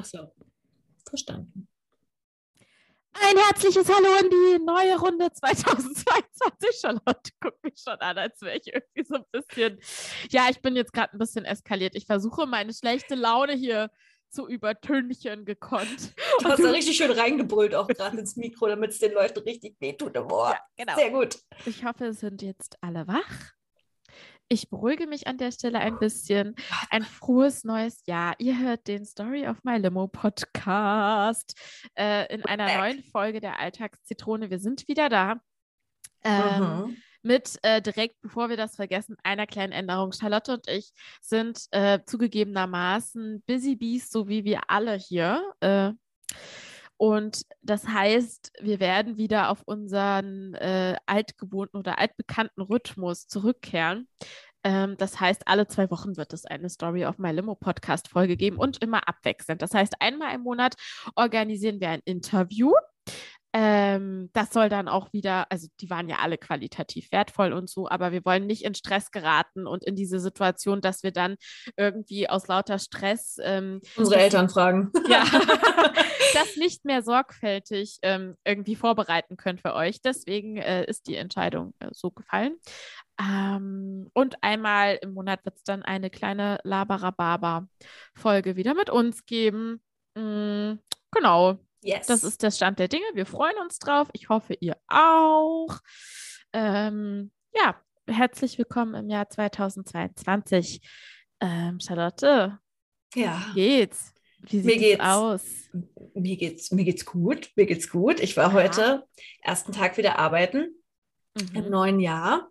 Ach so, verstanden. Ein herzliches Hallo in die neue Runde 2022. Charlotte guckt mich schon an, als wäre ich irgendwie so ein bisschen. Ja, ich bin jetzt gerade ein bisschen eskaliert. Ich versuche meine schlechte Laune hier zu übertünchen gekonnt. Du hast da richtig schön reingebrüllt, auch gerade ins Mikro, damit es den Leuten richtig wehtut. Boah, ja, genau. Sehr gut. Ich hoffe, sind jetzt alle wach. Ich beruhige mich an der Stelle ein bisschen. Ein frohes neues Jahr. Ihr hört den Story of My Limo Podcast äh, in einer neuen Folge der Alltagszitrone. Wir sind wieder da. Ähm, mhm. Mit äh, direkt, bevor wir das vergessen, einer kleinen Änderung. Charlotte und ich sind äh, zugegebenermaßen Busy Bees, so wie wir alle hier. Und das heißt, wir werden wieder auf unseren äh, altgewohnten oder altbekannten Rhythmus zurückkehren. Ähm, das heißt, alle zwei Wochen wird es eine Story of My Limo Podcast Folge geben und immer abwechselnd. Das heißt, einmal im Monat organisieren wir ein Interview ähm, das soll dann auch wieder, also die waren ja alle qualitativ wertvoll und so, aber wir wollen nicht in Stress geraten und in diese Situation, dass wir dann irgendwie aus lauter Stress ähm, unsere Eltern fragen. Ja, das nicht mehr sorgfältig ähm, irgendwie vorbereiten können für euch. Deswegen äh, ist die Entscheidung äh, so gefallen. Ähm, und einmal im Monat wird es dann eine kleine Labarababa-Folge wieder mit uns geben. Mm, genau. Yes. Das ist der Stand der Dinge. Wir freuen uns drauf. Ich hoffe, ihr auch. Ähm, ja, herzlich willkommen im Jahr 2022. Ähm, Charlotte, ja. wie geht's? Wie sieht mir geht's aus? Mir geht's, mir geht's gut. Mir geht's gut. Ich war ja. heute ersten Tag wieder arbeiten mhm. im neuen Jahr.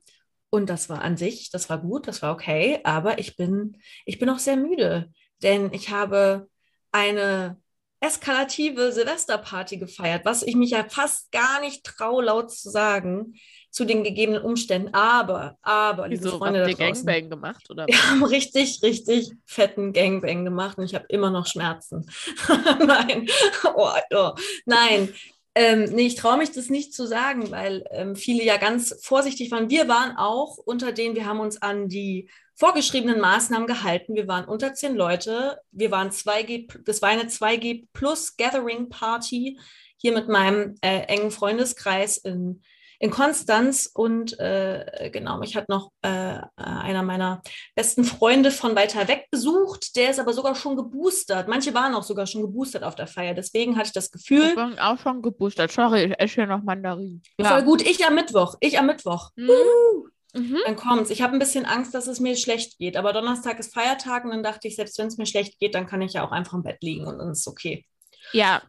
Und das war an sich, das war gut, das war okay. Aber ich bin, ich bin auch sehr müde, denn ich habe eine eskalative Silvesterparty gefeiert, was ich mich ja fast gar nicht traue, laut zu sagen, zu den gegebenen Umständen. Aber, aber, liebe Wieso, Freunde habt ihr Gangbang gemacht? Oder? Wir haben richtig, richtig fetten Gangbang gemacht und ich habe immer noch Schmerzen. Nein, oh, oh. Nein, ähm, nee, ich traue mich das nicht zu sagen, weil ähm, viele ja ganz vorsichtig waren. Wir waren auch unter denen, wir haben uns an die vorgeschriebenen Maßnahmen gehalten. Wir waren unter zehn Leute. Wir waren 2G, das war eine 2G plus Gathering Party hier mit meinem äh, engen Freundeskreis in, in Konstanz. Und äh, genau, mich hat noch äh, einer meiner besten Freunde von weiter weg besucht. Der ist aber sogar schon geboostert. Manche waren auch sogar schon geboostert auf der Feier. Deswegen hatte ich das Gefühl. Ich bin auch schon geboostert. Sorry, ich esse hier noch Mandarin. Ja. Voll gut. Ich am Mittwoch. Ich am Mittwoch. Mhm. Uh. Mhm. Dann kommt's. Ich habe ein bisschen Angst, dass es mir schlecht geht. Aber Donnerstag ist Feiertag und dann dachte ich, selbst wenn es mir schlecht geht, dann kann ich ja auch einfach im Bett liegen und dann ist es okay. Ja.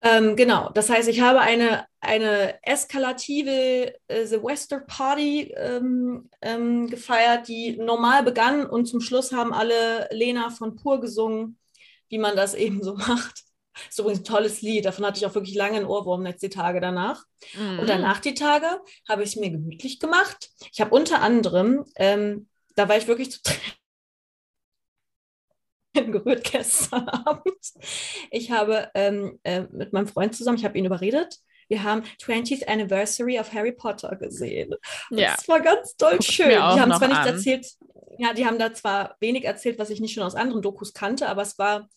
Ähm, genau. Das heißt, ich habe eine, eine eskalative äh, Silvester Party ähm, ähm, gefeiert, die normal begann und zum Schluss haben alle Lena von Pur gesungen, wie man das eben so macht. Ist übrigens ein tolles Lied. Davon hatte ich auch wirklich lange einen Ohrwurm jetzt die Tage danach. Mhm. Und danach die Tage habe ich es mir gemütlich gemacht. Ich habe unter anderem, ähm, da war ich wirklich zu gerührt gestern Abend. Ich habe ähm, äh, mit meinem Freund zusammen, ich habe ihn überredet, wir haben 20th Anniversary of Harry Potter gesehen. Und ja. Das war ganz toll Guck schön. Die haben zwar nicht an. erzählt, ja, die haben da zwar wenig erzählt, was ich nicht schon aus anderen Dokus kannte, aber es war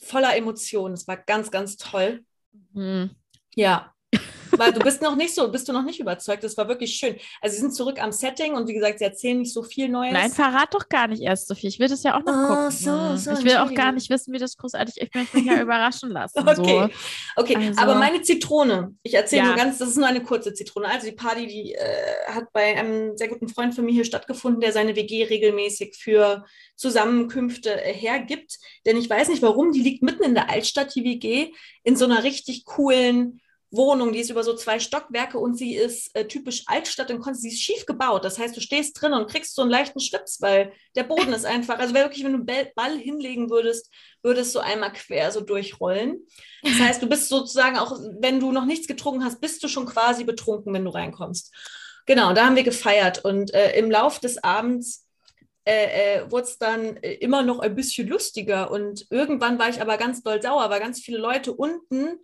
voller Emotionen. Es war ganz, ganz toll. Mhm. Ja, weil du bist noch nicht so, bist du noch nicht überzeugt. Das war wirklich schön. Also sie sind zurück am Setting und wie gesagt, sie erzählen nicht so viel Neues. Nein, verrat doch gar nicht erst so viel. Ich will das ja auch noch oh, gucken. So, so, ich will auch gar nicht wissen, wie das großartig. Ich möchte mich ja überraschen lassen. Okay, so. okay. Also. aber meine Zitrone. Ich erzähle ja. nur ganz. Das ist nur eine kurze Zitrone. Also die Party, die äh, hat bei einem sehr guten Freund von mir hier stattgefunden, der seine WG regelmäßig für Zusammenkünfte äh, hergibt. Denn ich weiß nicht, warum. Die liegt mitten in der Altstadt, die WG, in so einer richtig coolen Wohnung, die ist über so zwei Stockwerke und sie ist äh, typisch Altstadt Konstanz. Sie ist schief gebaut. Das heißt, du stehst drin und kriegst so einen leichten Schwips, weil der Boden ist einfach, also wirklich, wenn du einen Ball hinlegen würdest, würdest du einmal quer so durchrollen. Das heißt, du bist sozusagen auch, wenn du noch nichts getrunken hast, bist du schon quasi betrunken, wenn du reinkommst. Genau, da haben wir gefeiert und äh, im Lauf des Abends äh, äh, wurde es dann äh, immer noch ein bisschen lustiger und irgendwann war ich aber ganz doll sauer, weil ganz viele Leute unten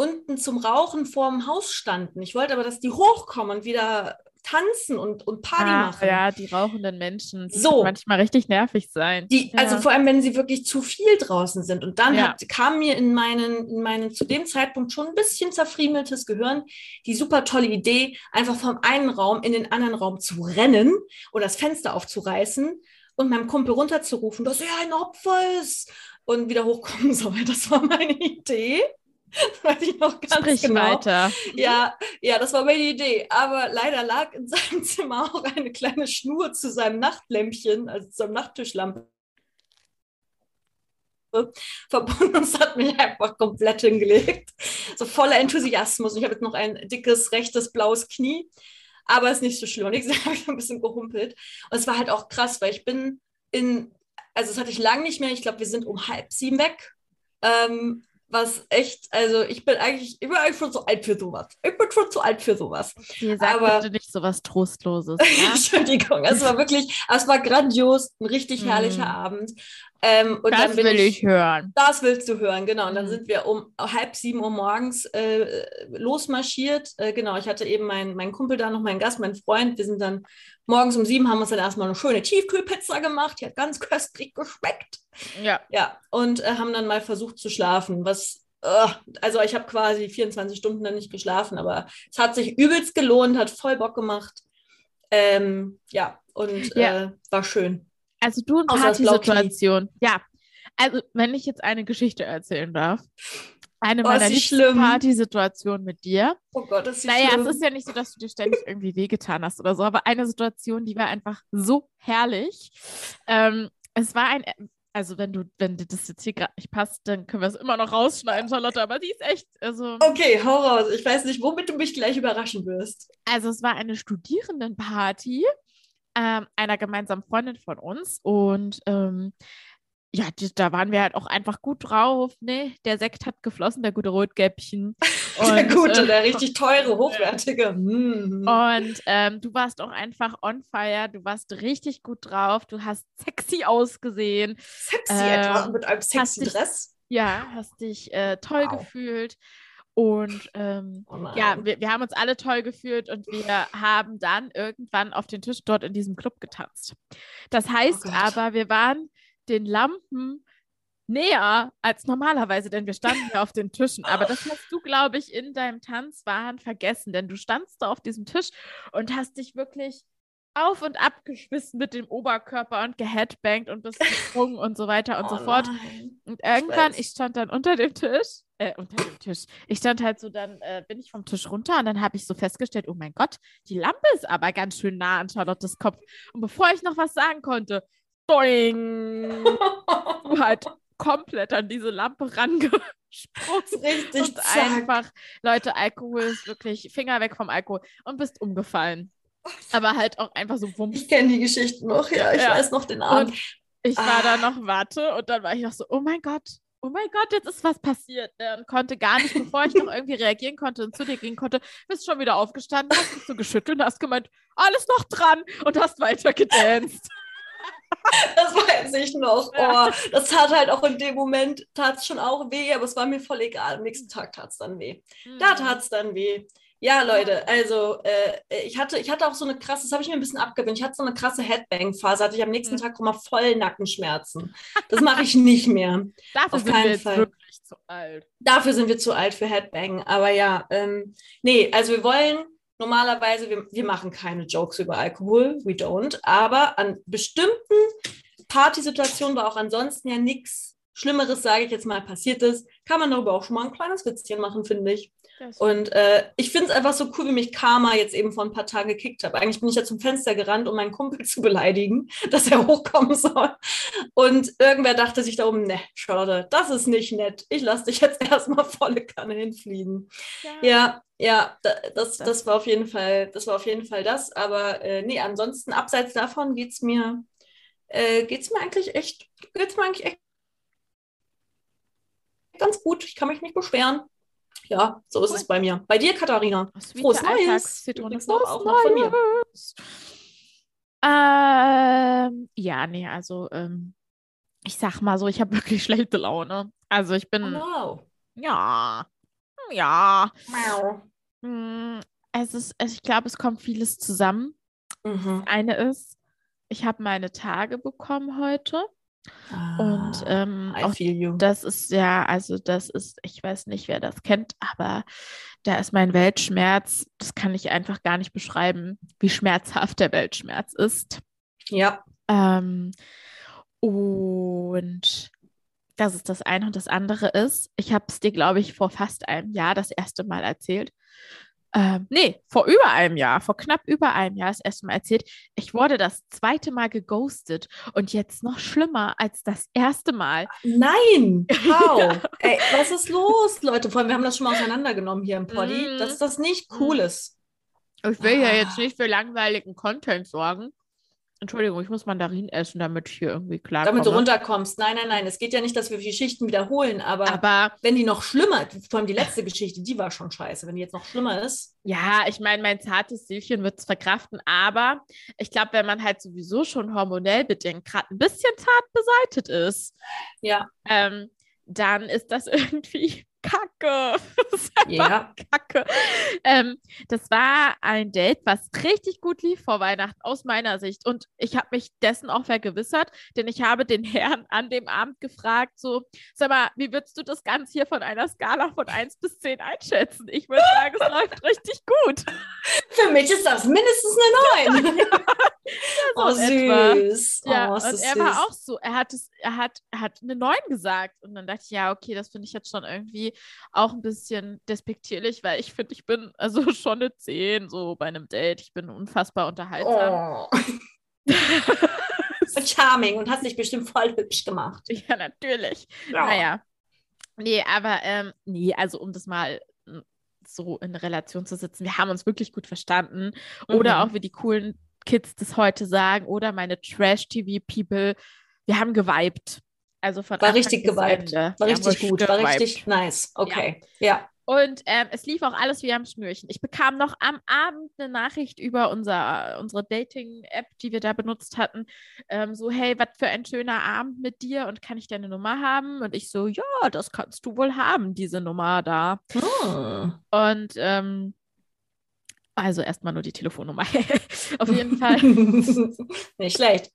unten zum Rauchen vorm Haus standen. Ich wollte aber, dass die hochkommen und wieder tanzen und, und Party ah, machen. Ja, die rauchenden Menschen. Die so. manchmal richtig nervig sein. Die, also ja. Also vor allem, wenn sie wirklich zu viel draußen sind. Und dann ja. hat, kam mir in meinen, in meinen zu dem Zeitpunkt schon ein bisschen zerfriemeltes Gehirn die super tolle Idee, einfach vom einen Raum in den anderen Raum zu rennen und das Fenster aufzureißen und meinem Kumpel runterzurufen, dass er ein Opfer ist und wieder hochkommen soll. Das war meine Idee. weiß ich noch ganz Sprich genau. weiter. Ja, ja, das war meine Idee. Aber leider lag in seinem Zimmer auch eine kleine Schnur zu seinem Nachtlämpchen, also zu seinem Nachttischlampe verbunden und es hat mich einfach komplett hingelegt. So voller Enthusiasmus. Und ich habe jetzt noch ein dickes, rechtes, blaues Knie. Aber es ist nicht so schlimm. Und ich habe ich ein bisschen gehumpelt. Und es war halt auch krass, weil ich bin in, also das hatte ich lange nicht mehr. Ich glaube, wir sind um halb sieben weg. Ähm, was echt, also ich bin eigentlich, ich bin eigentlich schon zu alt für sowas. Ich bin schon zu alt für sowas. Okay, sag aber bitte nicht sowas Trostloses. Ja? Entschuldigung, es war wirklich, es war grandios, ein richtig herrlicher mm. Abend. Ähm, das will ich, ich, hören. Das willst du hören, genau. Und dann mhm. sind wir um halb sieben Uhr morgens äh, losmarschiert. Äh, genau, ich hatte eben meinen mein Kumpel da noch, meinen Gast, meinen Freund. Wir sind dann morgens um sieben, haben uns dann erstmal eine schöne Tiefkühlpizza gemacht. Die hat ganz köstlich geschmeckt. Ja. Ja, und äh, haben dann mal versucht zu schlafen, was also ich habe quasi 24 Stunden dann nicht geschlafen, aber es hat sich übelst gelohnt, hat voll Bock gemacht. Ähm, ja, und ja. Äh, war schön. Also du in Partysituation. Ja. Also, wenn ich jetzt eine Geschichte erzählen darf. Eine oh, meiner liebsten Partysituationen mit dir. Oh Gott, das ist Naja, schlimm. es ist ja nicht so, dass du dir ständig irgendwie wehgetan hast oder so, aber eine Situation, die war einfach so herrlich. Ähm, es war ein, also wenn du, wenn dir das jetzt hier gerade nicht passt, dann können wir es immer noch rausschneiden, Charlotte, aber die ist echt, also. Okay, hau raus. Ich weiß nicht, womit du mich gleich überraschen wirst. Also es war eine Studierendenparty ähm, einer gemeinsamen Freundin von uns und ähm, ja, die, da waren wir halt auch einfach gut drauf. Ne? Der Sekt hat geflossen, der gute Rotgäppchen. der gute, äh, der richtig teure, hochwertige. Mm. Und ähm, du warst auch einfach on fire. Du warst richtig gut drauf. Du hast sexy ausgesehen. Sexy ähm, etwa mit einem sexy Dress? ja, hast dich äh, toll wow. gefühlt. Und ähm, oh ja, wir, wir haben uns alle toll gefühlt und wir haben dann irgendwann auf den Tisch dort in diesem Club getanzt. Das oh heißt oh aber, wir waren den Lampen näher als normalerweise, denn wir standen ja auf den Tischen. Aber das hast du, glaube ich, in deinem Tanzwahn vergessen, denn du standst da auf diesem Tisch und hast dich wirklich auf und ab geschmissen mit dem Oberkörper und geheadbangt und bist gesprungen und so weiter und oh so fort. Nein. Und irgendwann, ich stand dann unter dem Tisch äh, unter dem Tisch. Ich stand halt so, dann äh, bin ich vom Tisch runter und dann habe ich so festgestellt, oh mein Gott, die Lampe ist aber ganz schön nah an Charlottes Kopf. Und bevor ich noch was sagen konnte, doing, du halt komplett an diese Lampe rangesprungen. Richtig und zack. einfach, Leute, Alkohol ist wirklich Finger weg vom Alkohol und bist umgefallen. Aber halt auch einfach so wumms. Ich kenne die Geschichte noch, ja, ich ja. weiß noch den Abend. Und ich war ah. da noch Warte und dann war ich noch so, oh mein Gott, oh mein Gott, jetzt ist was passiert. Ne? Und konnte gar nicht, bevor ich noch irgendwie reagieren konnte und zu dir gehen konnte, bist schon wieder aufgestanden, hast dich so geschüttelt und hast gemeint, alles noch dran und hast weiter gedanced. Das weiß ich noch. Oh, das tat halt auch in dem Moment, tat es schon auch weh, aber es war mir voll egal. Am nächsten Tag tat es dann weh. Mhm. Da tat es dann weh. Ja, Leute, also äh, ich, hatte, ich hatte auch so eine krasse, das habe ich mir ein bisschen abgewöhnt, ich hatte so eine krasse Headbang-Phase, hatte ich am nächsten mhm. Tag immer voll Nackenschmerzen. Das mache ich nicht mehr. Dafür Auf sind wir jetzt Fall. wirklich zu alt. Dafür sind wir zu alt für Headbang, aber ja, ähm, nee, also wir wollen normalerweise, wir, wir machen keine Jokes über Alkohol, we don't, aber an bestimmten Partysituationen, wo auch ansonsten ja nichts Schlimmeres, sage ich jetzt mal, passiert ist, kann man darüber auch schon mal ein kleines Witzchen machen, finde ich. Und äh, ich finde es einfach so cool, wie mich Karma jetzt eben vor ein paar Tagen gekickt hat. Eigentlich bin ich ja zum Fenster gerannt, um meinen Kumpel zu beleidigen, dass er hochkommen soll. Und irgendwer dachte sich da oben, ne, Charlotte, das ist nicht nett. Ich lasse dich jetzt erstmal volle Kanne hinfliegen. Ja, ja, ja das, das war auf jeden Fall, das war auf jeden Fall das. Aber äh, nee, ansonsten, abseits davon geht es mir, äh, geht's mir eigentlich echt, geht's mir eigentlich echt ganz gut. Ich kann mich nicht beschweren. Ja, so ist cool. es bei mir. Bei dir, Katharina. Frohes Neues. Frohes auch noch von mir. Ähm, ja, nee, also ähm, ich sag mal so, ich habe wirklich schlechte Laune. Also ich bin. Oh no. Ja. ja. Wow. Es ist, ich glaube, es kommt vieles zusammen. Mhm. Eine ist, ich habe meine Tage bekommen heute. Ah, und ähm, auch das ist ja, also das ist, ich weiß nicht, wer das kennt, aber da ist mein Weltschmerz, das kann ich einfach gar nicht beschreiben, wie schmerzhaft der Weltschmerz ist. Ja. Ähm, und das ist das eine. Und das andere ist, ich habe es dir, glaube ich, vor fast einem Jahr das erste Mal erzählt ähm, nee, vor über einem Jahr, vor knapp über einem Jahr das erste Mal erzählt, ich wurde das zweite Mal geghostet und jetzt noch schlimmer als das erste Mal. Nein! Wow! ja. Ey, was ist los, Leute? Vor allem, wir haben das schon mal auseinandergenommen hier im Poddy, mm. dass das nicht cool mhm. ist. Ich will ah. ja jetzt nicht für langweiligen Content sorgen. Entschuldigung, ich muss Mandarin essen, damit ich hier irgendwie klar Damit du runterkommst. Nein, nein, nein. Es geht ja nicht, dass wir die Geschichten wiederholen, aber, aber wenn die noch schlimmer, vor allem die letzte Geschichte, die war schon scheiße. Wenn die jetzt noch schlimmer ist. Ja, ich meine, mein zartes Seelchen wird es verkraften, aber ich glaube, wenn man halt sowieso schon hormonell bedingt gerade ein bisschen zart beseitet ist, ja. Ähm, dann ist das irgendwie Kacke. Das ja. Kacke. Ähm, das war ein Date, was richtig gut lief vor Weihnachten aus meiner Sicht. Und ich habe mich dessen auch vergewissert, denn ich habe den Herrn an dem Abend gefragt, so, sag mal, wie würdest du das Ganze hier von einer Skala von 1 bis 10 einschätzen? Ich würde sagen, es läuft richtig gut. Für mich ist das mindestens eine 9. ja, so oh, süß. Ja, oh, und er süß. war auch so, er hat, es, er, hat, er hat eine 9 gesagt. Und dann dachte ich, ja, okay, das finde ich jetzt schon irgendwie auch ein bisschen despektierlich, weil ich finde, ich bin also schon eine 10 so bei einem Date. Ich bin unfassbar unterhaltsam. Oh. Charming und hast dich bestimmt voll hübsch gemacht. Ja, natürlich. Ja. Naja. Nee, aber ähm, nee, also um das mal so in Relation zu sitzen, wir haben uns wirklich gut verstanden. Oder mhm. auch wie die coolen Kids das heute sagen, oder meine Trash-TV-People, wir haben geweibt. Also von war richtig geweibt. War richtig gut. War richtig nice. Okay. Ja. ja. Und ähm, es lief auch alles wie am Schnürchen. Ich bekam noch am Abend eine Nachricht über unser, unsere Dating-App, die wir da benutzt hatten. Ähm, so, hey, was für ein schöner Abend mit dir und kann ich deine Nummer haben? Und ich so, ja, das kannst du wohl haben, diese Nummer da. Oh. Und ähm, also erstmal nur die Telefonnummer. Auf jeden Fall. Nicht schlecht.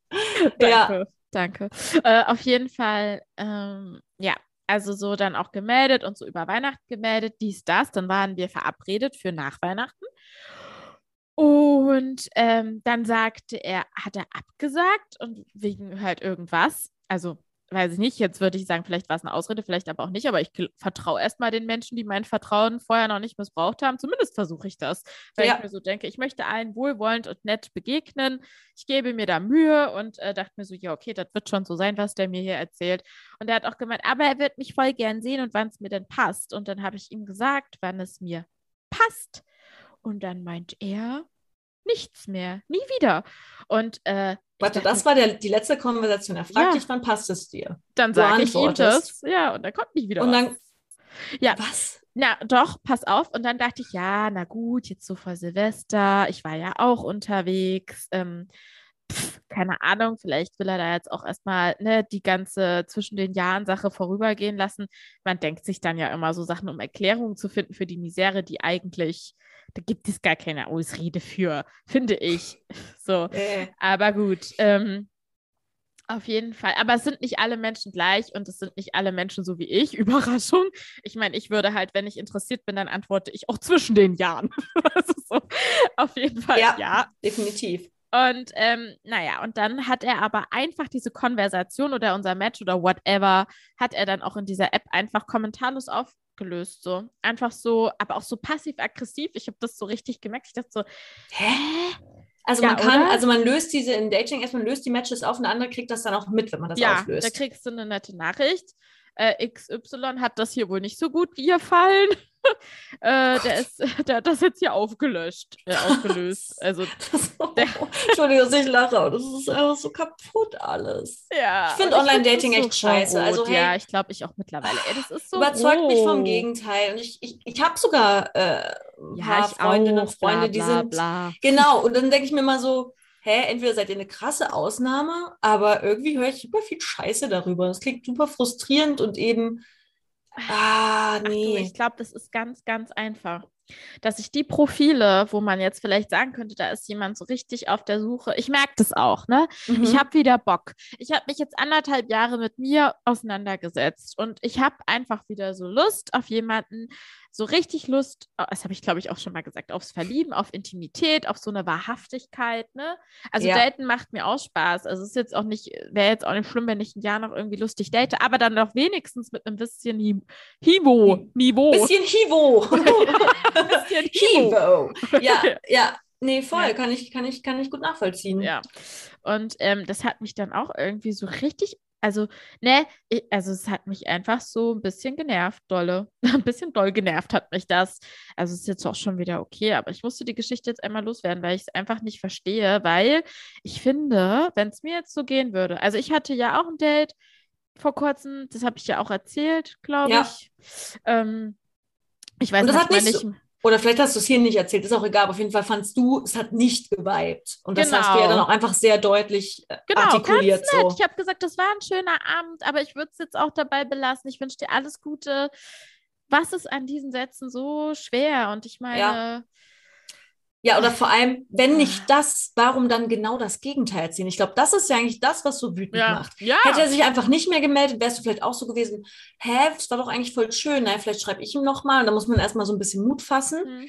Danke. Ja. Danke. Äh, auf jeden Fall, ähm, ja, also so dann auch gemeldet und so über Weihnachten gemeldet, dies, das. Dann waren wir verabredet für nach Weihnachten. Und ähm, dann sagte er, hat er abgesagt und wegen halt irgendwas. Also weiß ich nicht, jetzt würde ich sagen, vielleicht war es eine Ausrede, vielleicht aber auch nicht, aber ich vertraue erstmal den Menschen, die mein Vertrauen vorher noch nicht missbraucht haben. Zumindest versuche ich das, weil ja. ich mir so denke, ich möchte allen wohlwollend und nett begegnen. Ich gebe mir da Mühe und äh, dachte mir so, ja, okay, das wird schon so sein, was der mir hier erzählt. Und er hat auch gemeint, aber er wird mich voll gern sehen und wann es mir denn passt. Und dann habe ich ihm gesagt, wann es mir passt. Und dann meint er, nichts mehr, nie wieder. Und äh, Warte, das war der, die letzte Konversation. Er fragt ja. dich, wann passt es dir? Dann sage ich ihm das. Ja, und dann kommt nicht wieder Und was. dann, ja. Was? Na, doch, pass auf. Und dann dachte ich, ja, na gut, jetzt so vor Silvester. Ich war ja auch unterwegs. Ähm, pf, keine Ahnung, vielleicht will er da jetzt auch erstmal ne, die ganze zwischen den Jahren Sache vorübergehen lassen. Man denkt sich dann ja immer so Sachen, um Erklärungen zu finden für die Misere, die eigentlich da gibt es gar keine Ausrede für, finde ich. So. Äh. Aber gut. Ähm, auf jeden Fall. Aber es sind nicht alle Menschen gleich und es sind nicht alle Menschen so wie ich. Überraschung. Ich meine, ich würde halt, wenn ich interessiert bin, dann antworte ich auch zwischen den Jahren. also so. Auf jeden Fall, ja. ja. Definitiv. Und ähm, naja, und dann hat er aber einfach diese Konversation oder unser Match oder whatever, hat er dann auch in dieser App einfach kommentarlos auf, gelöst. So. Einfach so, aber auch so passiv-aggressiv. Ich habe das so richtig gemerkt. Ich dachte so, hä? Also ja, man kann, oder? also man löst diese in Dating erstmal löst die Matches auf und der andere kriegt das dann auch mit, wenn man das ja, auflöst. Ja, da kriegst du eine nette Nachricht. Äh, XY hat das hier wohl nicht so gut gefallen. äh, der, ist, der hat das jetzt hier aufgelöscht, äh, aufgelöst. Also, der, Entschuldigung, dass ich lache, aber das ist einfach so kaputt alles. Ja. Ich finde Online-Dating echt so scheiße. Also, hey, ja, ich glaube, ich auch mittlerweile. Ey, das ist so überzeugt rot. mich vom Gegenteil. Und ich, ich, ich habe sogar äh, ein ja, paar Freundinnen und Freunde, bla, die sind. Bla. Genau, und dann denke ich mir mal so, hä, entweder seid ihr eine krasse Ausnahme, aber irgendwie höre ich super viel Scheiße darüber. Das klingt super frustrierend und eben Ah, nee. Ach, du, ich glaube, das ist ganz, ganz einfach dass ich die Profile, wo man jetzt vielleicht sagen könnte, da ist jemand so richtig auf der Suche, ich merke das auch, ne? Mhm. Ich habe wieder Bock. Ich habe mich jetzt anderthalb Jahre mit mir auseinandergesetzt und ich habe einfach wieder so Lust auf jemanden, so richtig Lust, oh, das habe ich glaube ich auch schon mal gesagt, aufs Verlieben, auf Intimität, auf so eine Wahrhaftigkeit, ne? Also ja. daten macht mir auch Spaß. Also es ist jetzt auch nicht, wäre jetzt auch nicht schlimm, wenn ich ein Jahr noch irgendwie lustig date, aber dann doch wenigstens mit einem bisschen Hivo, Niveau. Bisschen Hivo. Bisschen Hivo. Ja, ja. Nee, voll, ja. kann ich, kann ich, kann ich gut nachvollziehen. Ja. Und ähm, das hat mich dann auch irgendwie so richtig also, ne, ich, also es hat mich einfach so ein bisschen genervt, dolle. ein bisschen doll genervt hat mich das. Also es ist jetzt auch schon wieder okay, aber ich musste die Geschichte jetzt einmal loswerden, weil ich es einfach nicht verstehe, weil ich finde, wenn es mir jetzt so gehen würde, also ich hatte ja auch ein Date vor kurzem, das habe ich ja auch erzählt, glaube ja. ich. Ähm, ich weiß nicht, nicht, so, oder vielleicht hast du es hier nicht erzählt, ist auch egal. Aber auf jeden Fall fandst du, es hat nicht geweibt. Und das genau. hast du ja dann auch einfach sehr deutlich äh, genau, artikuliert. Ganz nett. So. Ich habe gesagt, das war ein schöner Abend, aber ich würde es jetzt auch dabei belassen. Ich wünsche dir alles Gute. Was ist an diesen Sätzen so schwer? Und ich meine, ja. Ja, oder vor allem, wenn nicht das, warum dann genau das Gegenteil ziehen? Ich glaube, das ist ja eigentlich das, was so wütend ja. macht. Ja. Hätte er sich einfach nicht mehr gemeldet, wärst du vielleicht auch so gewesen, hä, das war doch eigentlich voll schön, naja, vielleicht schreibe ich ihm nochmal und da muss man erstmal so ein bisschen Mut fassen. Mhm.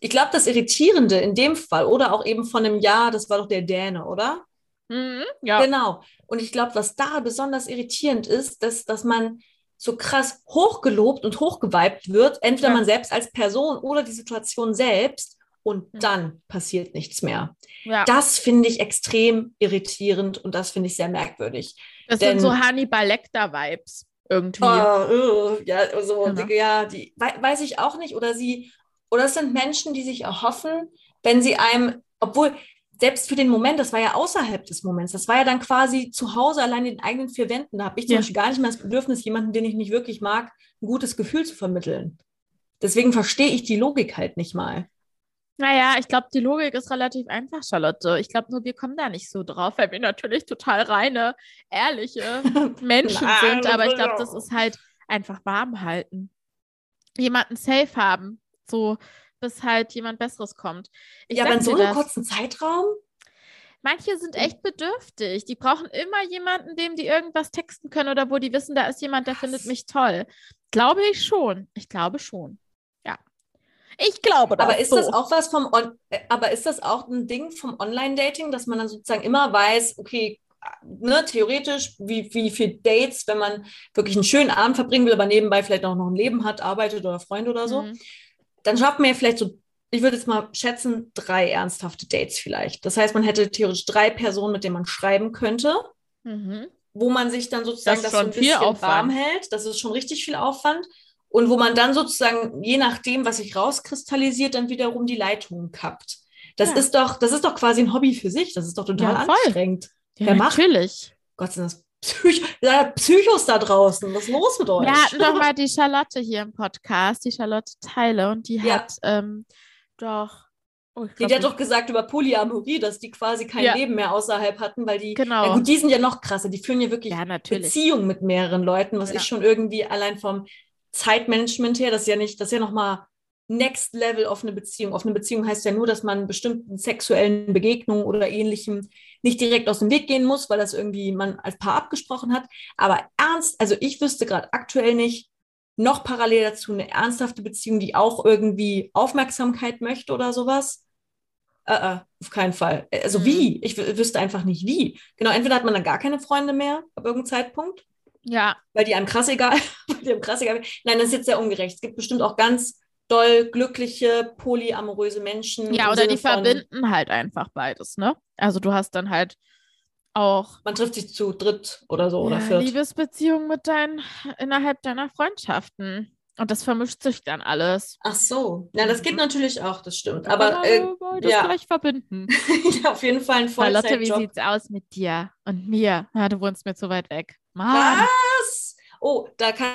Ich glaube, das Irritierende in dem Fall oder auch eben von einem Jahr, das war doch der Däne, oder? Mhm, ja. Genau. Und ich glaube, was da besonders irritierend ist, dass, dass man so krass hochgelobt und hochgeweibt wird, entweder ja. man selbst als Person oder die Situation selbst und hm. dann passiert nichts mehr. Ja. Das finde ich extrem irritierend und das finde ich sehr merkwürdig. Das Denn, sind so Hannibal Lecter-Vibes irgendwie. Oh, uh, ja, so, genau. ja, die weiß ich auch nicht. Oder sie, oder es sind Menschen, die sich erhoffen, wenn sie einem, obwohl selbst für den Moment, das war ja außerhalb des Moments, das war ja dann quasi zu Hause allein in den eigenen vier Wänden. Da habe ich zum ja. Beispiel gar nicht mehr das Bedürfnis, jemanden, den ich nicht wirklich mag, ein gutes Gefühl zu vermitteln. Deswegen verstehe ich die Logik halt nicht mal. Naja, ich glaube, die Logik ist relativ einfach, Charlotte. Ich glaube nur, wir kommen da nicht so drauf, weil wir natürlich total reine, ehrliche Menschen sind. Aber ich glaube, das ist halt einfach warm halten. Jemanden safe haben, so bis halt jemand Besseres kommt. Ich ja, aber in so einem kurzen Zeitraum? Manche sind echt bedürftig. Die brauchen immer jemanden, dem die irgendwas texten können oder wo die wissen, da ist jemand, der Was? findet mich toll. Glaube ich schon. Ich glaube schon. Ich glaube das. Aber ist so. das auch was vom On äh, aber ist das auch ein Ding vom Online-Dating, dass man dann sozusagen immer weiß, okay, ne, theoretisch, wie, wie viele Dates, wenn man wirklich einen schönen Abend verbringen will, aber nebenbei vielleicht auch noch ein Leben hat, arbeitet oder Freunde oder so, mhm. dann schafft man ja vielleicht so, ich würde jetzt mal schätzen, drei ernsthafte Dates vielleicht. Das heißt, man hätte theoretisch drei Personen, mit denen man schreiben könnte. Mhm. Wo man sich dann sozusagen das, das so ein bisschen warm hält. Das ist schon richtig viel Aufwand und wo man dann sozusagen, je nachdem, was sich rauskristallisiert, dann wiederum die Leitungen kappt. Das ja. ist doch, das ist doch quasi ein Hobby für sich. Das ist doch total ja, anstrengend. Ja, Wer natürlich. Gott sei Dank, Psych ja, Psychos da draußen. Was ist los mit euch? Wir hatten doch mal die Charlotte hier im Podcast, die Charlotte Teile, und die ja. hat ähm, doch. Oh, die, die, hat doch gesagt über Polyamorie, dass die quasi kein ja. Leben mehr außerhalb hatten, weil die, genau. ja gut, die sind ja noch krasser, die führen ja wirklich ja, Beziehungen mit mehreren Leuten, was ich schon irgendwie allein vom Zeitmanagement her, das ist ja nicht, das ist ja nochmal Next Level offene Beziehung. Offene Beziehung heißt ja nur, dass man bestimmten sexuellen Begegnungen oder ähnlichem nicht direkt aus dem Weg gehen muss, weil das irgendwie man als Paar abgesprochen hat. Aber ernst, also ich wüsste gerade aktuell nicht, noch parallel dazu eine ernsthafte Beziehung, die auch irgendwie Aufmerksamkeit möchte oder sowas. Uh, uh, auf keinen Fall. Also mhm. wie? Ich wüsste einfach nicht wie. Genau, entweder hat man dann gar keine Freunde mehr ab irgendeinem Zeitpunkt ja. Weil die einem krass egal, die einem krass egal. Nein, das ist jetzt sehr ungerecht. Es gibt bestimmt auch ganz doll glückliche, polyamoröse Menschen. Ja, oder Sinne die verbinden halt einfach beides, ne? Also du hast dann halt auch. Man trifft sich zu dritt oder so ja, oder viert. Liebesbeziehungen mit deinen, innerhalb deiner Freundschaften. Und das vermischt sich dann alles. Ach so. Ja, das geht mhm. natürlich auch, das stimmt. Aber äh, das ja. gleich verbinden. ja, auf jeden Fall ein Vollzeitjob. Lotte, wie sieht's aus mit dir und mir? Ja, du wohnst mir zu weit weg. Mann. Was? Oh, da kann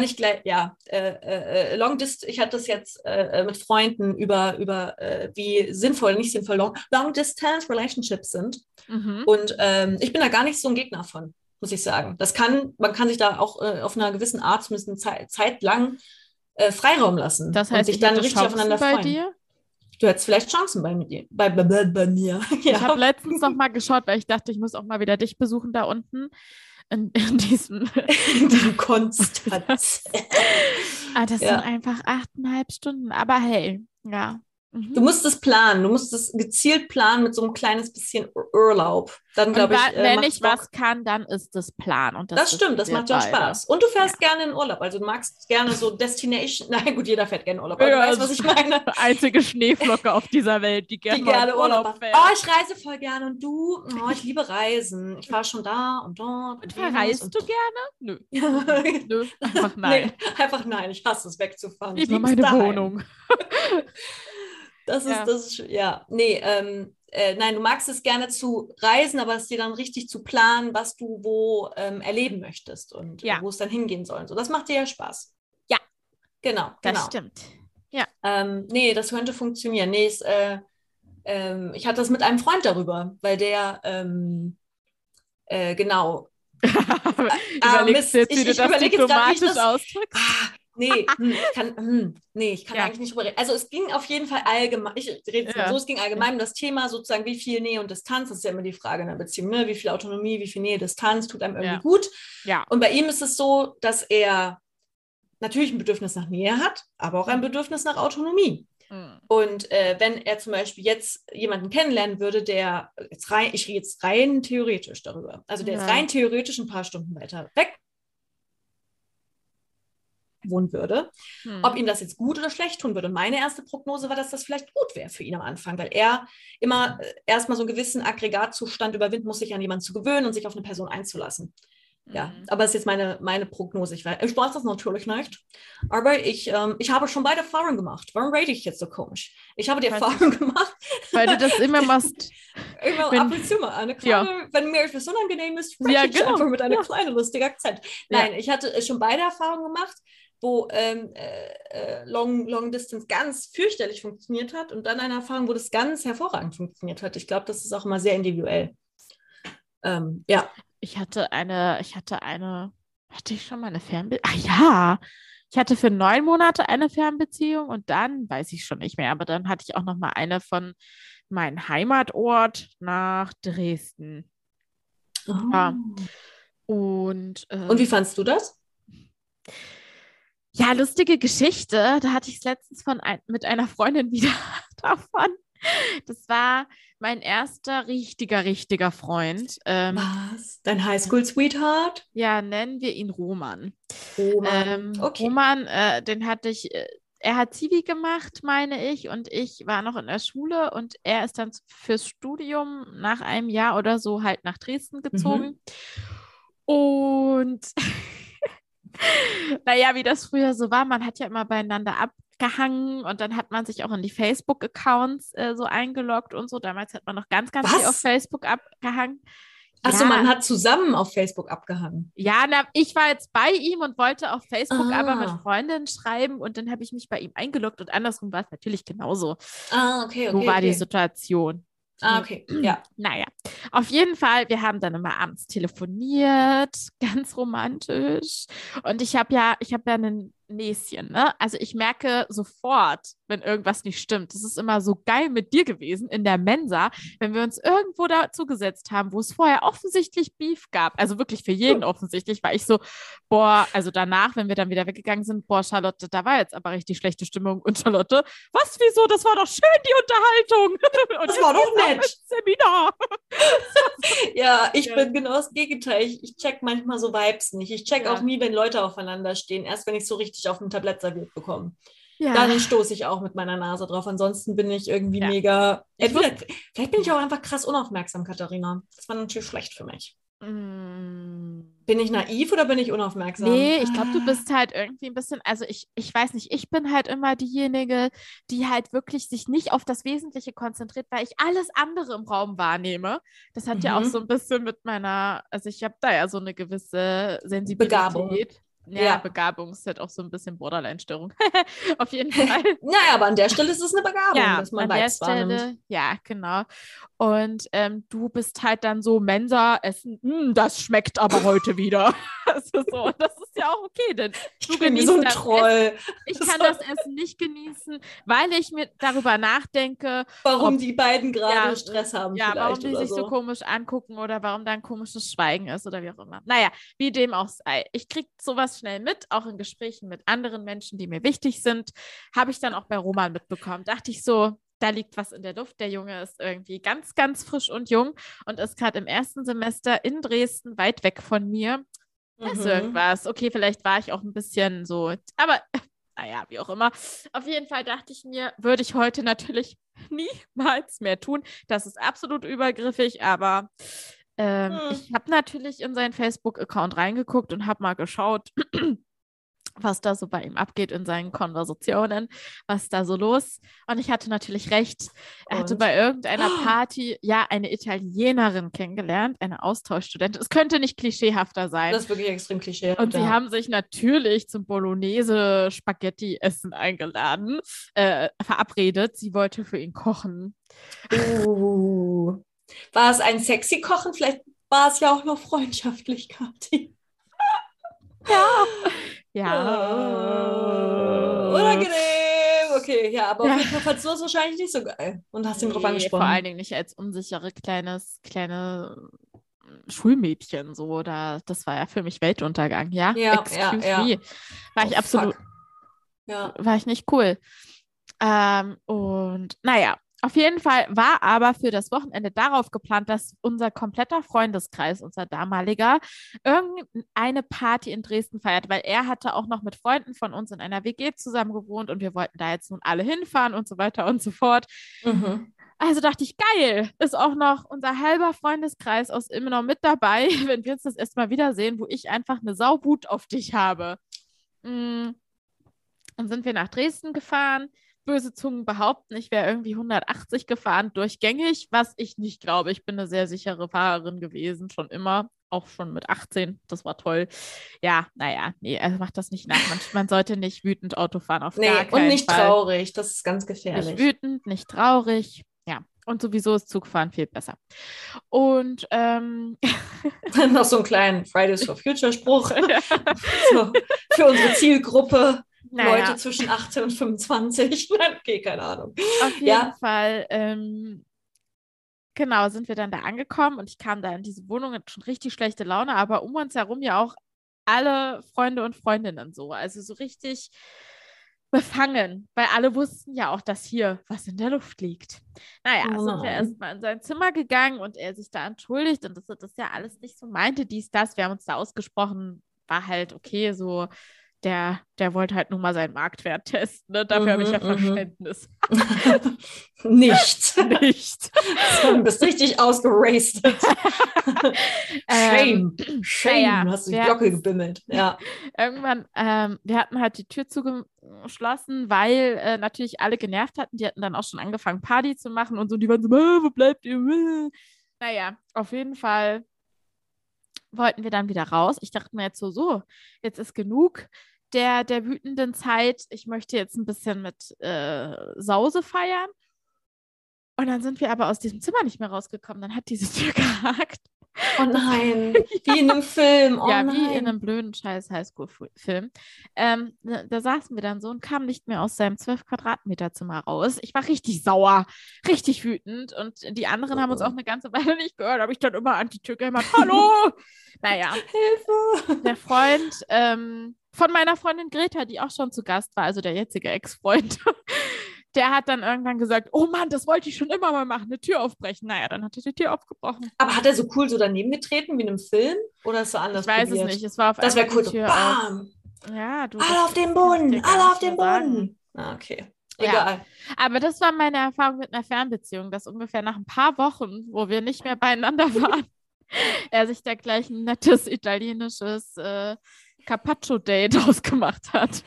ich gleich, ja, äh, äh, Long Distance, ich hatte das jetzt äh, mit Freunden über, über äh, wie sinnvoll, nicht sinnvoll Long, Long Distance Relationships sind. Mhm. Und ähm, ich bin da gar nicht so ein Gegner von. muss ich sagen. Das kann, man kann sich da auch äh, auf einer gewissen Art, zumindest eine Zeit, Zeit lang, äh, Freiraum lassen. Das heißt, und sich dann richtig aufeinander bei freuen. Dir? Du hättest vielleicht Chancen bei mir. Bei, bei, bei mir. Ja. Ich habe letztens noch mal geschaut, weil ich dachte, ich muss auch mal wieder dich besuchen da unten. In, in diesem. in Konstanz. ah, das ja. sind einfach achteinhalb Stunden. Aber hey, ja. Mhm. Du musst es planen, du musst es gezielt planen mit so einem kleines bisschen Urlaub. Dann glaube ich. Äh, wenn ich Bock. was kann, dann ist das Plan. Und das, das stimmt, das macht schon Spaß. Und du fährst ja. gerne in Urlaub. Also du magst gerne so Destination. Nein, gut, jeder fährt gerne in Urlaub. Aber ja, du weißt, was ich meine. Einzige Schneeflocke auf dieser Welt, die gerne, die gerne Urlaub, Urlaub fährt. Oh, ich reise voll gerne. Und du? Oh, ich liebe Reisen. Ich war schon da und dort. Und verreist und du gerne? Nö. Nö. Einfach nein. Nee, einfach nein. Ich hasse es wegzufahren. Ich liebe meine daheim. Wohnung. Das ja. ist das, ja. Nee, ähm, äh, nein, du magst es gerne zu reisen, aber es dir dann richtig zu planen, was du wo ähm, erleben möchtest und ja. wo es dann hingehen soll. So, das macht dir ja Spaß. Ja. Genau. Das genau. stimmt. Ja. Ähm, nee, das könnte funktionieren. Nee, es, äh, ähm, ich hatte das mit einem Freund darüber, weil der ähm, äh, genau. Ah, jetzt, wie ich, du das diplomatisch ausdrückst? Ah, Nee, hm, ich kann, hm, nee, ich kann ja. eigentlich nicht drüber reden. Also es ging auf jeden Fall allgemein, ich rede ja. so, es ging allgemein um das Thema sozusagen, wie viel Nähe und Distanz, das ist ja immer die Frage in der Beziehung, ne? wie viel Autonomie, wie viel Nähe, Distanz tut einem irgendwie ja. gut. Ja. Und bei ihm ist es so, dass er natürlich ein Bedürfnis nach Nähe hat, aber auch ein mhm. Bedürfnis nach Autonomie. Mhm. Und äh, wenn er zum Beispiel jetzt jemanden kennenlernen würde, der jetzt rein, ich rede jetzt rein theoretisch darüber, also der ja. jetzt rein theoretisch ein paar Stunden weiter weg wohnen würde, hm. ob ihm das jetzt gut oder schlecht tun würde. Und meine erste Prognose war, dass das vielleicht gut wäre für ihn am Anfang, weil er immer äh, erstmal so einen gewissen Aggregatzustand überwinden muss, sich an jemanden zu gewöhnen und sich auf eine Person einzulassen. Ja, mhm. aber das ist jetzt meine, meine Prognose. Ich, ich weiß das natürlich nicht. Aber ich, ähm, ich habe schon beide Erfahrungen gemacht. Warum rede ich jetzt so komisch? Ich habe die Erfahrung gemacht. Weil du das immer machst. immer wenn, ab und zu mal. Eine kleine, ja. Wenn mir etwas unangenehm ist, spreche ja, genau. ich einfach mit einem ja. kleinen lustigen Akzent. Nein, ich hatte schon beide Erfahrungen gemacht wo ähm, äh, äh, Long, Long Distance ganz fürchterlich funktioniert hat und dann eine Erfahrung, wo das ganz hervorragend funktioniert hat. Ich glaube, das ist auch immer sehr individuell. Ähm, ja. Ich hatte eine, ich hatte eine, hatte ich schon mal eine Fernbeziehung? Ah ja, ich hatte für neun Monate eine Fernbeziehung und dann weiß ich schon nicht mehr, aber dann hatte ich auch noch mal eine von meinem Heimatort nach Dresden. Oh. Ja. Und, äh, und wie fandst du das? Ja, lustige Geschichte. Da hatte ich es letztens von ein, mit einer Freundin wieder davon. Das war mein erster richtiger, richtiger Freund. Ähm, Was? Dein Highschool-Sweetheart? Ja, nennen wir ihn Roman. Roman. Ähm, okay. Roman, äh, den hatte ich, äh, er hat Zivi gemacht, meine ich, und ich war noch in der Schule und er ist dann fürs Studium nach einem Jahr oder so halt nach Dresden gezogen. Mhm. Und naja, wie das früher so war, man hat ja immer beieinander abgehangen und dann hat man sich auch in die Facebook-Accounts äh, so eingeloggt und so. Damals hat man noch ganz, ganz Was? viel auf Facebook abgehangen. Achso, ja. man hat zusammen auf Facebook abgehangen. Ja, na, ich war jetzt bei ihm und wollte auf Facebook ah. aber mit Freundinnen schreiben und dann habe ich mich bei ihm eingeloggt und andersrum war es natürlich genauso. Ah, okay, okay. So war okay. die Situation. Ah, okay, ja. Naja, auf jeden Fall, wir haben dann immer abends telefoniert, ganz romantisch. Und ich habe ja, ich habe ja einen Näschen. Ne? Also ich merke sofort, wenn irgendwas nicht stimmt. Das ist immer so geil mit dir gewesen in der Mensa, wenn wir uns irgendwo dazu gesetzt haben, wo es vorher offensichtlich Beef gab. Also wirklich für jeden offensichtlich, war ich so, boah, also danach, wenn wir dann wieder weggegangen sind, boah, Charlotte, da war jetzt aber richtig schlechte Stimmung. Und Charlotte, was, wieso? Das war doch schön, die Unterhaltung. Und das war doch nett. Seminar. ja, ich ja. bin genau das Gegenteil. Ich, ich check manchmal so Vibes nicht. Ich check ja. auch nie, wenn Leute aufeinander stehen. Erst wenn ich so richtig richtig auf dem Tablett serviert bekommen. Ja. Dann stoße ich auch mit meiner Nase drauf. Ansonsten bin ich irgendwie ja. mega. Entweder, vielleicht bin ich auch einfach krass unaufmerksam, Katharina. Das war natürlich schlecht für mich. Mm. Bin ich naiv oder bin ich unaufmerksam? Nee, ich glaube, du bist halt irgendwie ein bisschen, also ich, ich weiß nicht, ich bin halt immer diejenige, die halt wirklich sich nicht auf das Wesentliche konzentriert, weil ich alles andere im Raum wahrnehme. Das hat mhm. ja auch mhm. so ein bisschen mit meiner, also ich habe da ja so eine gewisse Sensibilität. Begabung. Ja, ja. Begabung ist halt auch so ein bisschen Borderline-Störung. Auf jeden Fall. naja, aber an der Stelle ist es eine Begabung, ja, dass man an der Stelle, Ja, genau. Und ähm, du bist halt dann so Mensa essen, hm, das schmeckt aber heute wieder. also so, das ist ja auch okay, denn du genießt so ein Troll. Essen. Ich kann das Essen nicht genießen, weil ich mir darüber nachdenke, warum ob, die beiden gerade ja, Stress haben. Ja, warum die sich so. so komisch angucken oder warum da ein komisches Schweigen ist oder wie auch immer. Naja, wie dem auch sei. Ich kriege sowas schnell mit, auch in Gesprächen mit anderen Menschen, die mir wichtig sind. Habe ich dann auch bei Roman mitbekommen. Dachte ich so, da liegt was in der Luft. Der Junge ist irgendwie ganz, ganz frisch und jung und ist gerade im ersten Semester in Dresden, weit weg von mir. Da ist mhm. irgendwas. Okay, vielleicht war ich auch ein bisschen so, aber naja, wie auch immer. Auf jeden Fall dachte ich mir, würde ich heute natürlich niemals mehr tun. Das ist absolut übergriffig, aber ähm, hm. ich habe natürlich in seinen Facebook-Account reingeguckt und habe mal geschaut, was da so bei ihm abgeht in seinen Konversationen, was da so los. Und ich hatte natürlich recht. Er hatte bei irgendeiner Party ja eine Italienerin kennengelernt, eine Austauschstudentin. Es könnte nicht klischeehafter sein. Das ist wirklich extrem klischeehaft. Und sie ja. haben sich natürlich zum Bolognese-Spaghetti-Essen eingeladen, äh, verabredet. Sie wollte für ihn kochen. Uh. War es ein sexy Kochen? Vielleicht war es ja auch noch freundschaftlich, Kathi. ja. Ja. Oh, unangenehm. Okay, ja, aber ja. auf jeden Fall fandst du das wahrscheinlich nicht so geil und hast ihn nee, drauf angesprochen. Vor allen Dingen nicht als unsichere kleines, kleine Schulmädchen so. Da, das war ja für mich Weltuntergang, ja? Ja, Excuse ja, ja. War ich oh, absolut. Ja. War ich nicht cool. Ähm, und naja, auf jeden Fall war aber für das Wochenende darauf geplant, dass unser kompletter Freundeskreis, unser damaliger, irgendeine Party in Dresden feiert, weil er hatte auch noch mit Freunden von uns in einer WG zusammen gewohnt und wir wollten da jetzt nun alle hinfahren und so weiter und so fort. Mhm. Also dachte ich, geil, ist auch noch unser halber Freundeskreis aus immer noch mit dabei, wenn wir uns das erstmal wiedersehen, wo ich einfach eine Saubut auf dich habe. Mm. Dann sind wir nach Dresden gefahren böse Zungen behaupten, ich wäre irgendwie 180 gefahren durchgängig, was ich nicht glaube. Ich bin eine sehr sichere Fahrerin gewesen, schon immer, auch schon mit 18. Das war toll. Ja, naja, nee, also macht das nicht nach. Man, man sollte nicht wütend Auto fahren auf nee, gar keinen und nicht Fall. traurig, das ist ganz gefährlich. Nicht wütend, nicht traurig. Ja, und sowieso ist Zugfahren viel besser. Und ähm, noch so einen kleinen Fridays for Future Spruch so, für unsere Zielgruppe naja. Leute zwischen 18 und 25. okay, keine Ahnung. Auf jeden ja. Fall, ähm, genau, sind wir dann da angekommen und ich kam da in diese Wohnung mit schon richtig schlechte Laune, aber um uns herum ja auch alle Freunde und Freundinnen so. Also so richtig befangen, weil alle wussten ja auch, dass hier was in der Luft liegt. Naja, oh. sind wir erstmal in sein Zimmer gegangen und er sich da entschuldigt und dass er das ja alles nicht so meinte, dies, das. Wir haben uns da ausgesprochen, war halt okay, so der, der wollte halt nur mal seinen Marktwert testen. Ne? Dafür mhm, habe ich ja mhm. Verständnis. nicht. nicht. du bist richtig ausgerastet. Shame. Ähm, Shame. Ja, hast du die Glocke gebimmelt. Ja. Irgendwann, ähm, wir hatten halt die Tür zugeschlossen, weil äh, natürlich alle genervt hatten. Die hatten dann auch schon angefangen, Party zu machen und so. Die waren so, wo bleibt ihr? Naja, auf jeden Fall wollten wir dann wieder raus. Ich dachte mir jetzt so, so, jetzt ist genug der, der wütenden Zeit. Ich möchte jetzt ein bisschen mit äh, Sause feiern. Und dann sind wir aber aus diesem Zimmer nicht mehr rausgekommen. Dann hat diese Tür gehakt. Oh nein, wie in einem Film. Oh ja, nein. wie in einem blöden scheiß Highschool-Film. Ähm, da, da saßen wir dann so und kamen nicht mehr aus seinem 12 Quadratmeter Zimmer raus. Ich war richtig sauer, richtig wütend und die anderen haben uns auch eine ganze Weile nicht gehört. Habe ich dann immer an die Tür gemacht. Hallo! naja. Hilfe! Der Freund ähm, von meiner Freundin Greta, die auch schon zu Gast war, also der jetzige Ex-Freund, der hat dann irgendwann gesagt, oh Mann, das wollte ich schon immer mal machen, eine Tür aufbrechen. Naja, dann hat er die Tür aufgebrochen. Aber hat er so cool so daneben getreten wie in einem Film? Oder ist so anders Ich weiß probiert? es nicht, es war auf Das wäre cool, Tür bam! Ja, du. Alle auf den Boden, alle auf den Boden. Ah, okay. Egal. Ja. Aber das war meine Erfahrung mit einer Fernbeziehung, dass ungefähr nach ein paar Wochen, wo wir nicht mehr beieinander waren, er sich da gleich ein nettes italienisches äh, Carpaccio-Date ausgemacht hat.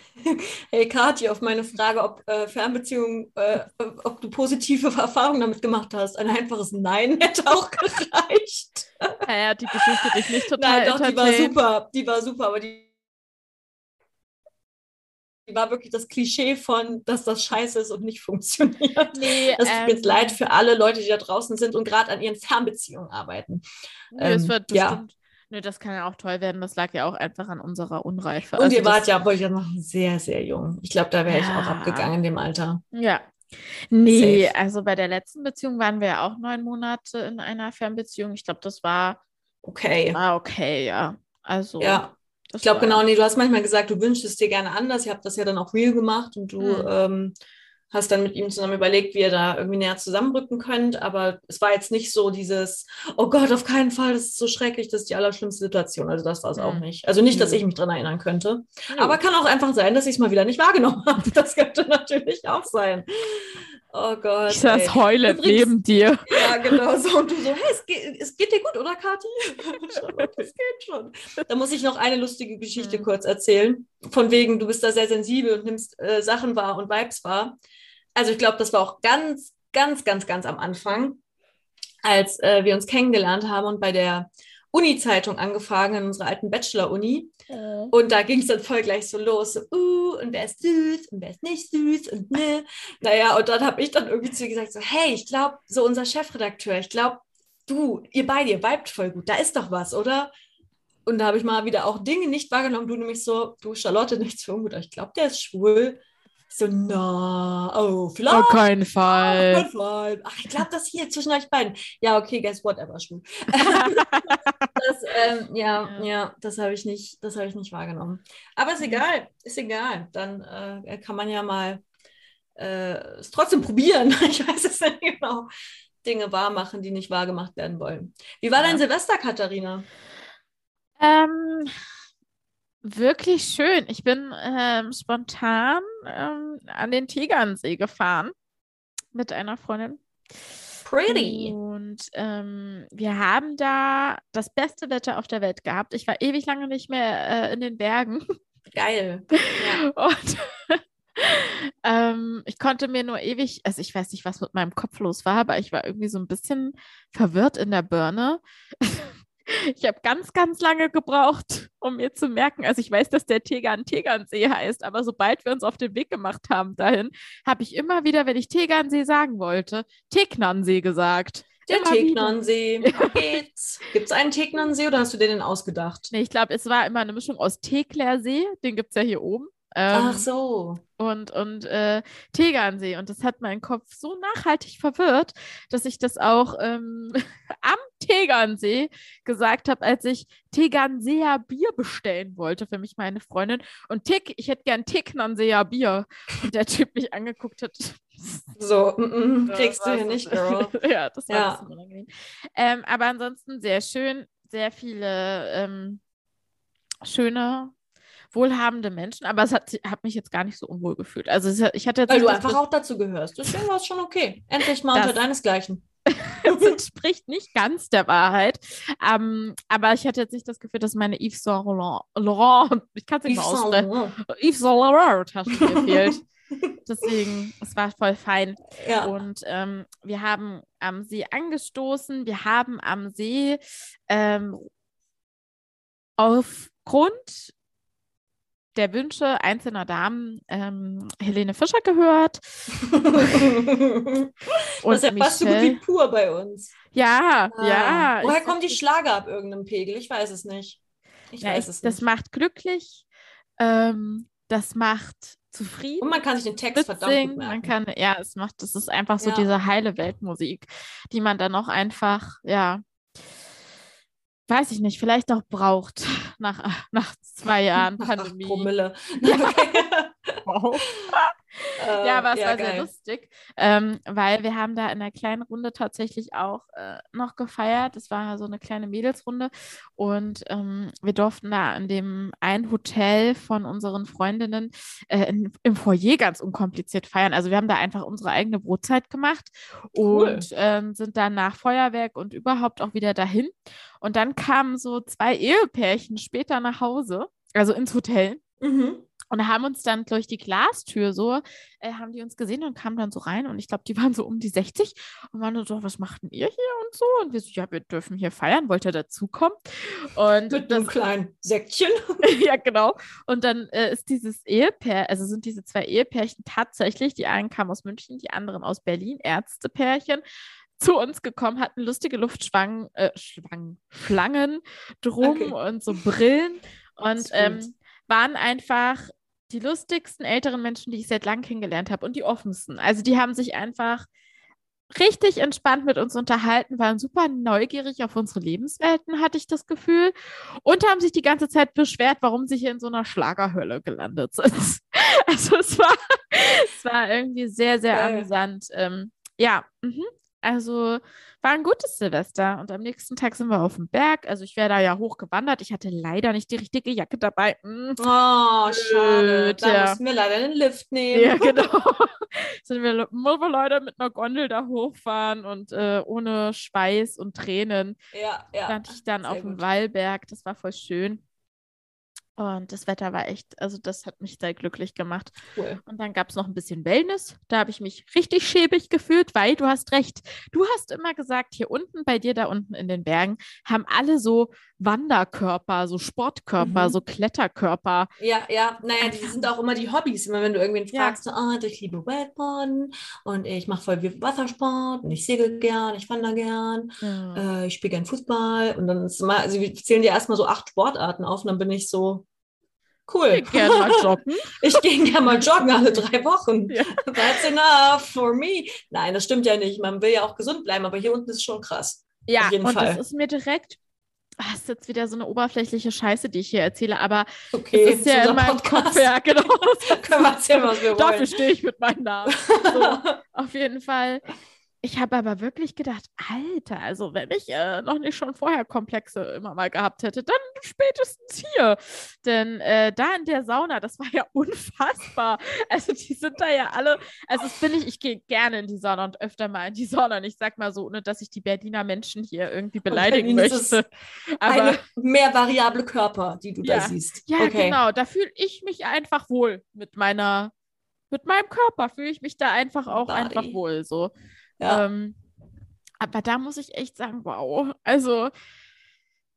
Hey Kathi, auf meine Frage, ob äh, Fernbeziehung, äh, ob du positive Erfahrungen damit gemacht hast, ein einfaches Nein hätte auch gereicht. Naja, die Geschichte dich nicht total Nein, doch, die war super, die war super, aber die war wirklich das Klischee von, dass das scheiße ist und nicht funktioniert. Nee, das tut ähm, mir leid für alle Leute, die da draußen sind und gerade an ihren Fernbeziehungen arbeiten. Nee, ähm, es wird bestimmt. Ja. Nö, das kann ja auch toll werden. Das lag ja auch einfach an unserer Unreife. Und also ihr wart ja, wollte ich ja noch sehr, sehr jung. Ich glaube, da wäre ja. ich auch abgegangen in dem Alter. Ja. Nee, Safe. also bei der letzten Beziehung waren wir ja auch neun Monate in einer Fernbeziehung. Ich glaube, das war okay. War okay, ja. Also. Ja. Ich glaube genau, nee, du hast manchmal gesagt, du wünschst es dir gerne anders. Ihr habt das ja dann auch real gemacht und du mhm. ähm, hast dann mit ihm zusammen überlegt, wie ihr da irgendwie näher zusammenrücken könnt. Aber es war jetzt nicht so dieses, oh Gott, auf keinen Fall, das ist so schrecklich, das ist die allerschlimmste Situation. Also das war es mhm. auch nicht. Also nicht, dass mhm. ich mich dran erinnern könnte. Mhm. Aber kann auch einfach sein, dass ich es mal wieder nicht wahrgenommen habe. Das könnte natürlich auch sein. Oh Gott. Ich saß heulend Übrigens, neben dir. Ja, genau so. Und du so, hey, es geht, es geht dir gut, oder, Kathi? es geht schon. Da muss ich noch eine lustige Geschichte mhm. kurz erzählen. Von wegen, du bist da sehr sensibel und nimmst äh, Sachen wahr und Vibes wahr. Also ich glaube, das war auch ganz, ganz, ganz, ganz am Anfang, als äh, wir uns kennengelernt haben und bei der Uni-Zeitung angefangen, in unserer alten Bachelor-Uni. Mhm. Und da ging es dann voll gleich so los, so, uh, und wer ist süß und wer ist nicht süß und ne. Naja, und dann habe ich dann irgendwie zu ihr gesagt, so, hey, ich glaube, so unser Chefredakteur, ich glaube, du, ihr beide, ihr vibet voll gut, da ist doch was, oder? Und da habe ich mal wieder auch Dinge nicht wahrgenommen, du nämlich so, du Charlotte, nichts für ungut, ich glaube, der ist schwul. So, na, oh, vielleicht. Auf keinen Fall. Auf keinen Fall. Ach, ich glaube, das hier zwischen euch beiden. Ja, okay, guess whatever, schwul. das, ähm, ja, ja, ja, das habe ich nicht, das habe ich nicht wahrgenommen. Aber ist mhm. egal, ist egal. Dann äh, kann man ja mal äh, es trotzdem probieren. ich weiß es nicht genau. Dinge wahrmachen, die nicht wahrgemacht werden wollen. Wie war ja. dein Silvester, Katharina? Ähm, wirklich schön. Ich bin ähm, spontan ähm, an den Tegernsee gefahren mit einer Freundin. Pretty. Und ähm, wir haben da das beste Wetter auf der Welt gehabt. Ich war ewig lange nicht mehr äh, in den Bergen. Geil. Ja. Und ähm, ich konnte mir nur ewig, also ich weiß nicht, was mit meinem Kopf los war, aber ich war irgendwie so ein bisschen verwirrt in der Birne. Ich habe ganz, ganz lange gebraucht, um mir zu merken, also ich weiß, dass der Tegan Tegernsee heißt, aber sobald wir uns auf den Weg gemacht haben dahin, habe ich immer wieder, wenn ich Tegernsee sagen wollte, Tegnansee gesagt. Der Tegnansee. Geht's. Gibt es einen Tegnansee oder hast du dir den ausgedacht? Nee, ich glaube, es war immer eine Mischung aus Teglersee, den gibt es ja hier oben. Ähm, Ach so. Und, und äh, Tegernsee. Und das hat meinen Kopf so nachhaltig verwirrt, dass ich das auch ähm, am Tegernsee gesagt habe, als ich Tegernseer Bier bestellen wollte für mich meine Freundin. Und Tick, ich hätte gern Tegnernseer Bier. Und der Typ mich angeguckt hat. So, mm, mm, kriegst du hier nicht, Girl. ja, das war ja. unangenehm. Ähm, aber ansonsten sehr schön, sehr viele ähm, schöne wohlhabende Menschen, aber es hat, hat mich jetzt gar nicht so unwohl gefühlt. Also es, ich hatte jetzt Weil du einfach auch dazu gehörst. Deswegen war es schon okay. Endlich mal unter deinesgleichen. das entspricht nicht ganz der Wahrheit. Ähm, aber ich hatte jetzt nicht das Gefühl, dass meine Yves Saint Laurent, ich kann es nicht Yves mal aussprechen, Yves Saint Laurent Tasche mir fehlt. Deswegen, es war voll fein. Ja. Und ähm, wir haben am See angestoßen. Wir haben am See ähm, aufgrund der Wünsche einzelner Damen ähm, Helene Fischer gehört. und das ist ja fast so gut wie pur bei uns. Ja, ah. ja. Woher kommen die Schlager ab irgendeinem Pegel? Ich weiß es nicht. Ich ja, weiß ich, es nicht. Das macht glücklich. Ähm, das macht zufrieden. Und man kann sich den Text verdammt gut Man kann, ja, es macht, das ist einfach so ja. diese heile Weltmusik, die man dann auch einfach, ja, weiß ich nicht, vielleicht auch braucht nach, nach zwei Jahren Pandemie. Ach, Promille. wow. ja, aber es ja, war geil. sehr lustig, ähm, weil wir haben da in einer kleinen Runde tatsächlich auch äh, noch gefeiert. Es war so eine kleine Mädelsrunde und ähm, wir durften da in dem einen Hotel von unseren Freundinnen äh, in, im Foyer ganz unkompliziert feiern. Also wir haben da einfach unsere eigene Brotzeit gemacht cool. und ähm, sind dann nach Feuerwerk und überhaupt auch wieder dahin. Und dann kamen so zwei Ehepärchen später nach Hause, also ins Hotel. Mhm. Und haben uns dann durch die Glastür so, äh, haben die uns gesehen und kamen dann so rein und ich glaube, die waren so um die 60 und waren so, was machten ihr hier und so? Und wir so, ja, wir dürfen hier feiern, wollt ihr dazukommen? Und Mit das, einem kleinen Säckchen. ja, genau. Und dann äh, ist dieses Ehepaar, also sind diese zwei Ehepärchen tatsächlich, die einen kamen aus München, die anderen aus Berlin, Ärztepärchen, zu uns gekommen, hatten lustige Luftschwangen, äh, Schwangen, Schlangen drum okay. und so Brillen und ähm, waren einfach die lustigsten älteren Menschen, die ich seit langem kennengelernt habe und die offensten. Also die haben sich einfach richtig entspannt mit uns unterhalten, waren super neugierig auf unsere Lebenswelten, hatte ich das Gefühl, und haben sich die ganze Zeit beschwert, warum sie hier in so einer Schlagerhölle gelandet sind. Also es war, es war irgendwie sehr, sehr amüsant. Ähm, ja, mh. Also war ein gutes Silvester und am nächsten Tag sind wir auf dem Berg. Also ich wäre da ja hochgewandert. Ich hatte leider nicht die richtige Jacke dabei. Hm. Oh, schade. Da ja. mussten wir leider den Lift nehmen. Ja, genau. sind wir, mussten wir leider mit einer Gondel da hochfahren und äh, ohne Schweiß und Tränen ja, ja. stand ich dann Sehr auf dem Wallberg. Das war voll schön. Und das Wetter war echt, also das hat mich sehr glücklich gemacht. Cool. Und dann gab es noch ein bisschen Wellness. Da habe ich mich richtig schäbig gefühlt, weil du hast recht. Du hast immer gesagt, hier unten bei dir, da unten in den Bergen, haben alle so Wanderkörper, so Sportkörper, mhm. so Kletterkörper. Ja, ja, naja, die sind auch immer die Hobbys. Immer wenn du irgendwen fragst, ja. so, ah, ich liebe Wakeboarden und ich mache voll viel Wassersport und ich segel gern, ich wandere gern, ja. äh, ich spiele gern Fußball. Und dann ist immer, also wir zählen dir erstmal so acht Sportarten auf und dann bin ich so, Cool. Ich gehe gerne mal joggen. ich gehe gerne mal joggen alle drei Wochen. Ja. That's enough for me. Nein, das stimmt ja nicht. Man will ja auch gesund bleiben, aber hier unten ist schon krass. Ja, und Fall. das ist mir direkt. Das ah, ist jetzt wieder so eine oberflächliche Scheiße, die ich hier erzähle, aber okay, es ist ja in meinem Kopf, ja, genau. Können wir erzählen, was wir wollen. Dafür stehe ich mit meinem Namen. So, auf jeden Fall ich habe aber wirklich gedacht, Alter, also wenn ich äh, noch nicht schon vorher Komplexe immer mal gehabt hätte, dann spätestens hier. Denn äh, da in der Sauna, das war ja unfassbar. Also die sind da ja alle, also das bin ich, ich gehe gerne in die Sauna und öfter mal in die Sauna. Und ich sag mal so, ohne dass ich die Berliner Menschen hier irgendwie beleidigen möchte. Aber eine mehr variable Körper, die du ja, da siehst. Ja, okay. genau. Da fühle ich mich einfach wohl mit meiner, mit meinem Körper fühle ich mich da einfach auch Body. einfach wohl so. Ja. Ähm, aber da muss ich echt sagen, wow. Also,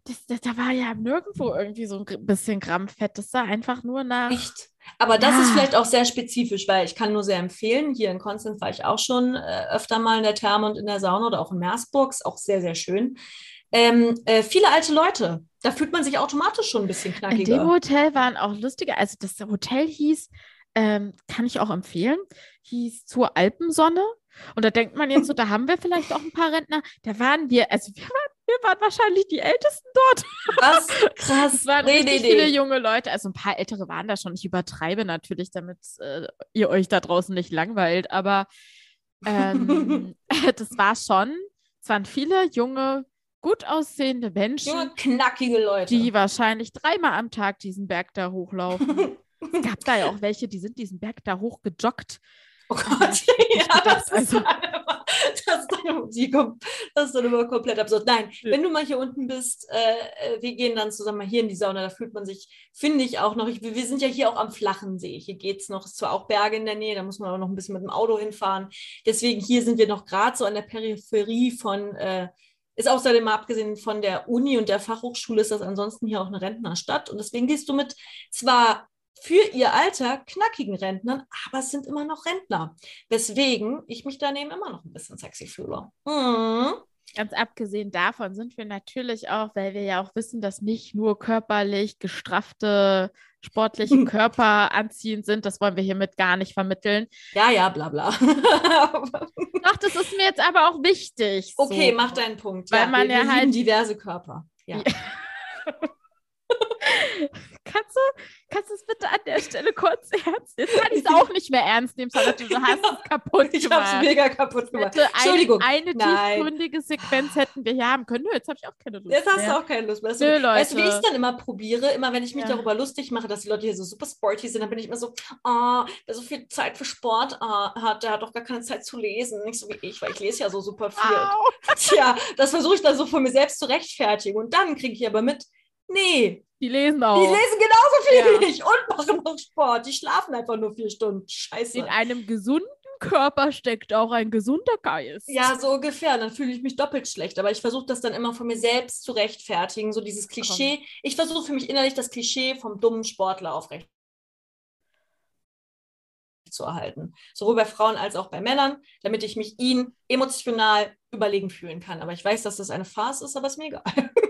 das, das, da war ja nirgendwo irgendwie so ein bisschen Grammfett. Das sah einfach nur nach. Echt? Aber das ja. ist vielleicht auch sehr spezifisch, weil ich kann nur sehr empfehlen. Hier in Konstanz war ich auch schon äh, öfter mal in der Therme und in der Sauna oder auch in Meersburg. Ist auch sehr, sehr schön. Ähm, äh, viele alte Leute. Da fühlt man sich automatisch schon ein bisschen knackiger. In dem Hotel waren auch lustige, also das Hotel hieß, ähm, kann ich auch empfehlen, hieß zur Alpensonne. Und da denkt man jetzt so, da haben wir vielleicht auch ein paar Rentner. Da waren wir, also wir waren, wir waren wahrscheinlich die Ältesten dort. Was? Krass. Es waren nee, richtig nee, viele nee. junge Leute. Also ein paar Ältere waren da schon. Ich übertreibe natürlich, damit äh, ihr euch da draußen nicht langweilt. Aber ähm, das war schon, es waren viele junge, gut aussehende Menschen. Junge, knackige Leute. Die wahrscheinlich dreimal am Tag diesen Berg da hochlaufen. es gab da ja auch welche, die sind diesen Berg da hochgejoggt. Oh Gott, ja, das, also, ist das, ist dann, die, das ist dann immer komplett absurd. Nein, ja. wenn du mal hier unten bist, äh, äh, wir gehen dann zusammen mal hier in die Sauna, da fühlt man sich, finde ich auch noch, ich, wir sind ja hier auch am flachen See. Hier geht es noch, es ist zwar auch Berge in der Nähe, da muss man auch noch ein bisschen mit dem Auto hinfahren. Deswegen hier sind wir noch gerade so an der Peripherie von, äh, ist außerdem mal abgesehen von der Uni und der Fachhochschule, ist das ansonsten hier auch eine Rentnerstadt. Und deswegen gehst du mit zwar für ihr Alter knackigen Rentnern, aber es sind immer noch Rentner. Weswegen ich mich daneben immer noch ein bisschen sexy fühle. Mhm. Ganz abgesehen davon sind wir natürlich auch, weil wir ja auch wissen, dass nicht nur körperlich gestraffte sportliche Körper anziehend sind. Das wollen wir hiermit gar nicht vermitteln. Ja, ja, bla bla. Doch, das ist mir jetzt aber auch wichtig. Okay, so. mach deinen Punkt. Weil ja, man wir, ja halt diverse Körper. Ja. ja. Kannst du, kannst du es bitte an der Stelle kurz ernst nehmen? Jetzt kann ich es auch nicht mehr ernst nehmen, sondern du hast es kaputt gemacht. Ich habe es mega kaputt gemacht. Bitte Entschuldigung. Eine, eine tiefgründige Sequenz hätten wir hier haben können. Nö, jetzt habe ich auch keine Lust Jetzt hast du auch keine Lust mehr. Nö, Leute. Weißt du, wie ich es dann immer probiere? Immer, wenn ich mich ja. darüber lustig mache, dass die Leute hier so super sporty sind, dann bin ich immer so, oh, wer so viel Zeit für Sport oh, hat, der hat doch gar keine Zeit zu lesen. Nicht so wie ich, weil ich lese ja so super viel. Au. Tja, das versuche ich dann so von mir selbst zu rechtfertigen. Und dann kriege ich aber mit, Nee. Die lesen auch. Die lesen genauso viel ja. wie ich und machen noch Sport. Die schlafen einfach nur vier Stunden. Scheiße. In einem gesunden Körper steckt auch ein gesunder Geist. Ja, so ungefähr. Dann fühle ich mich doppelt schlecht. Aber ich versuche das dann immer von mir selbst zu rechtfertigen. So dieses Klischee. Ich versuche für mich innerlich das Klischee vom dummen Sportler aufrecht zu erhalten. Sowohl bei Frauen als auch bei Männern, damit ich mich ihnen emotional überlegen fühlen kann. Aber ich weiß, dass das eine Farce ist, aber ist mir egal.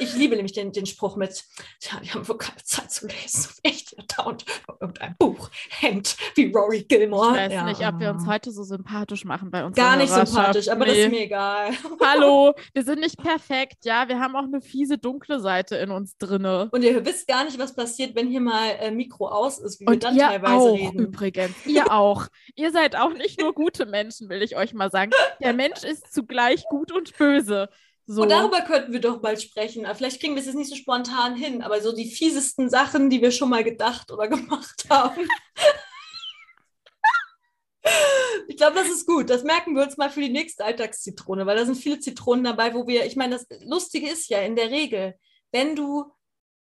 Ich liebe nämlich den, den Spruch mit, ja, die haben wohl keine Zeit zu lesen. Echt, dauernd irgendein Buch hängt, wie Rory Gilmore. Ich weiß ja. nicht, ob wir uns heute so sympathisch machen bei uns. Gar nicht sympathisch, aber nee. das ist mir egal. Hallo, wir sind nicht perfekt, ja. Wir haben auch eine fiese, dunkle Seite in uns drinne. Und ihr wisst gar nicht, was passiert, wenn hier mal äh, Mikro aus ist, wie Und wir dann ihr teilweise auch, reden. Übrigens, ihr auch. ihr seid auch nicht nur gute Menschen, will ich euch mal sagen. Der Mensch ist zugleich gut und böse. So. Und darüber könnten wir doch mal sprechen. Vielleicht kriegen wir es jetzt nicht so spontan hin, aber so die fiesesten Sachen, die wir schon mal gedacht oder gemacht haben. ich glaube, das ist gut. Das merken wir uns mal für die nächste Alltagszitrone, weil da sind viele Zitronen dabei, wo wir, ich meine, das Lustige ist ja in der Regel, wenn du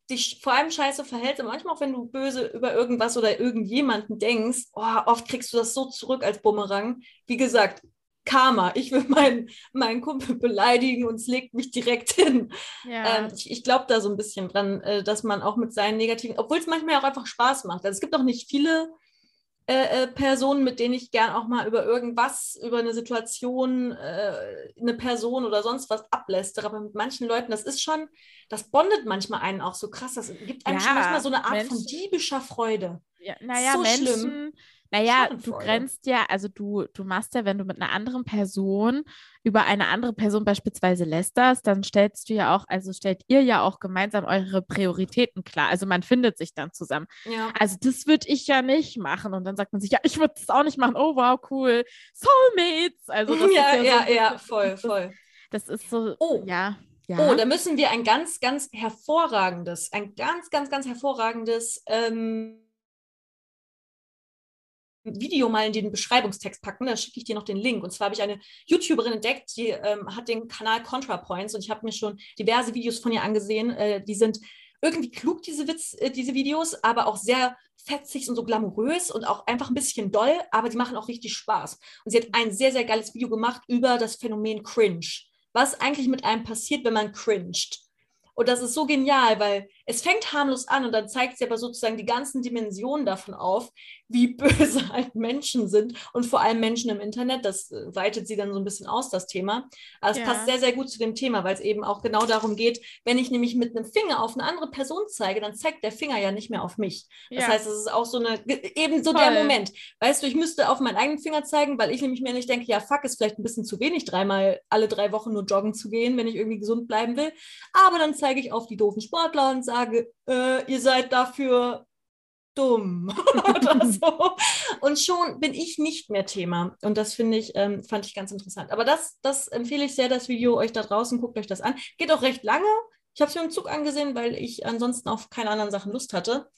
dich vor allem scheiße verhältst und manchmal auch, wenn du böse über irgendwas oder irgendjemanden denkst, oh, oft kriegst du das so zurück als Bumerang. Wie gesagt, Karma. Ich will meinen, meinen Kumpel beleidigen und es legt mich direkt hin. Ja. Ähm, ich, ich glaube da so ein bisschen dran, äh, dass man auch mit seinen negativen, obwohl es manchmal auch einfach Spaß macht. Also es gibt auch nicht viele äh, äh, Personen, mit denen ich gern auch mal über irgendwas, über eine Situation, äh, eine Person oder sonst was ablästere. Aber mit manchen Leuten, das ist schon, das bondet manchmal einen auch so krass. Das gibt einem ja, schon manchmal so eine Art Menschen, von diebischer Freude. Ja, naja, so Menschen, schlimm naja, du grenzt ja, also du, du machst ja, wenn du mit einer anderen Person über eine andere Person beispielsweise lästerst, dann stellst du ja auch, also stellt ihr ja auch gemeinsam eure Prioritäten klar. Also man findet sich dann zusammen. Ja. Also das würde ich ja nicht machen. Und dann sagt man sich, ja, ich würde das auch nicht machen. Oh, wow, cool. Soulmates. Also das ja, ist ja, ja, so, ja, voll, voll. Das ist so, oh. ja. Ja. Oh, da müssen wir ein ganz, ganz hervorragendes, ein ganz, ganz, ganz hervorragendes ähm, Video mal in den Beschreibungstext packen. Da schicke ich dir noch den Link. Und zwar habe ich eine YouTuberin entdeckt, die ähm, hat den Kanal ContraPoints und ich habe mir schon diverse Videos von ihr angesehen. Äh, die sind irgendwie klug, diese, Witz, äh, diese Videos, aber auch sehr fetzig und so glamourös und auch einfach ein bisschen doll, aber die machen auch richtig Spaß. Und sie hat ein sehr, sehr geiles Video gemacht über das Phänomen Cringe. Was eigentlich mit einem passiert, wenn man cringed. Und das ist so genial, weil es fängt harmlos an und dann zeigt sie aber sozusagen die ganzen Dimensionen davon auf, wie böse halt Menschen sind und vor allem Menschen im Internet. Das äh, weitet sie dann so ein bisschen aus, das Thema. Aber es ja. passt sehr, sehr gut zu dem Thema, weil es eben auch genau darum geht, wenn ich nämlich mit einem Finger auf eine andere Person zeige, dann zeigt der Finger ja nicht mehr auf mich. Das ja. heißt, es ist auch so eine, eben so Voll. der Moment. Weißt du, ich müsste auf meinen eigenen Finger zeigen, weil ich nämlich mir nicht denke, ja, fuck, ist vielleicht ein bisschen zu wenig, dreimal alle drei Wochen nur joggen zu gehen, wenn ich irgendwie gesund bleiben will. Aber dann zeige ich auf die doofen Sportler und sage, äh, ihr seid dafür dumm oder so. Und schon bin ich nicht mehr Thema. Und das finde ich, ähm, fand ich ganz interessant. Aber das, das empfehle ich sehr, das Video euch da draußen, guckt euch das an. Geht auch recht lange. Ich habe es mir im Zug angesehen, weil ich ansonsten auf keine anderen Sachen Lust hatte.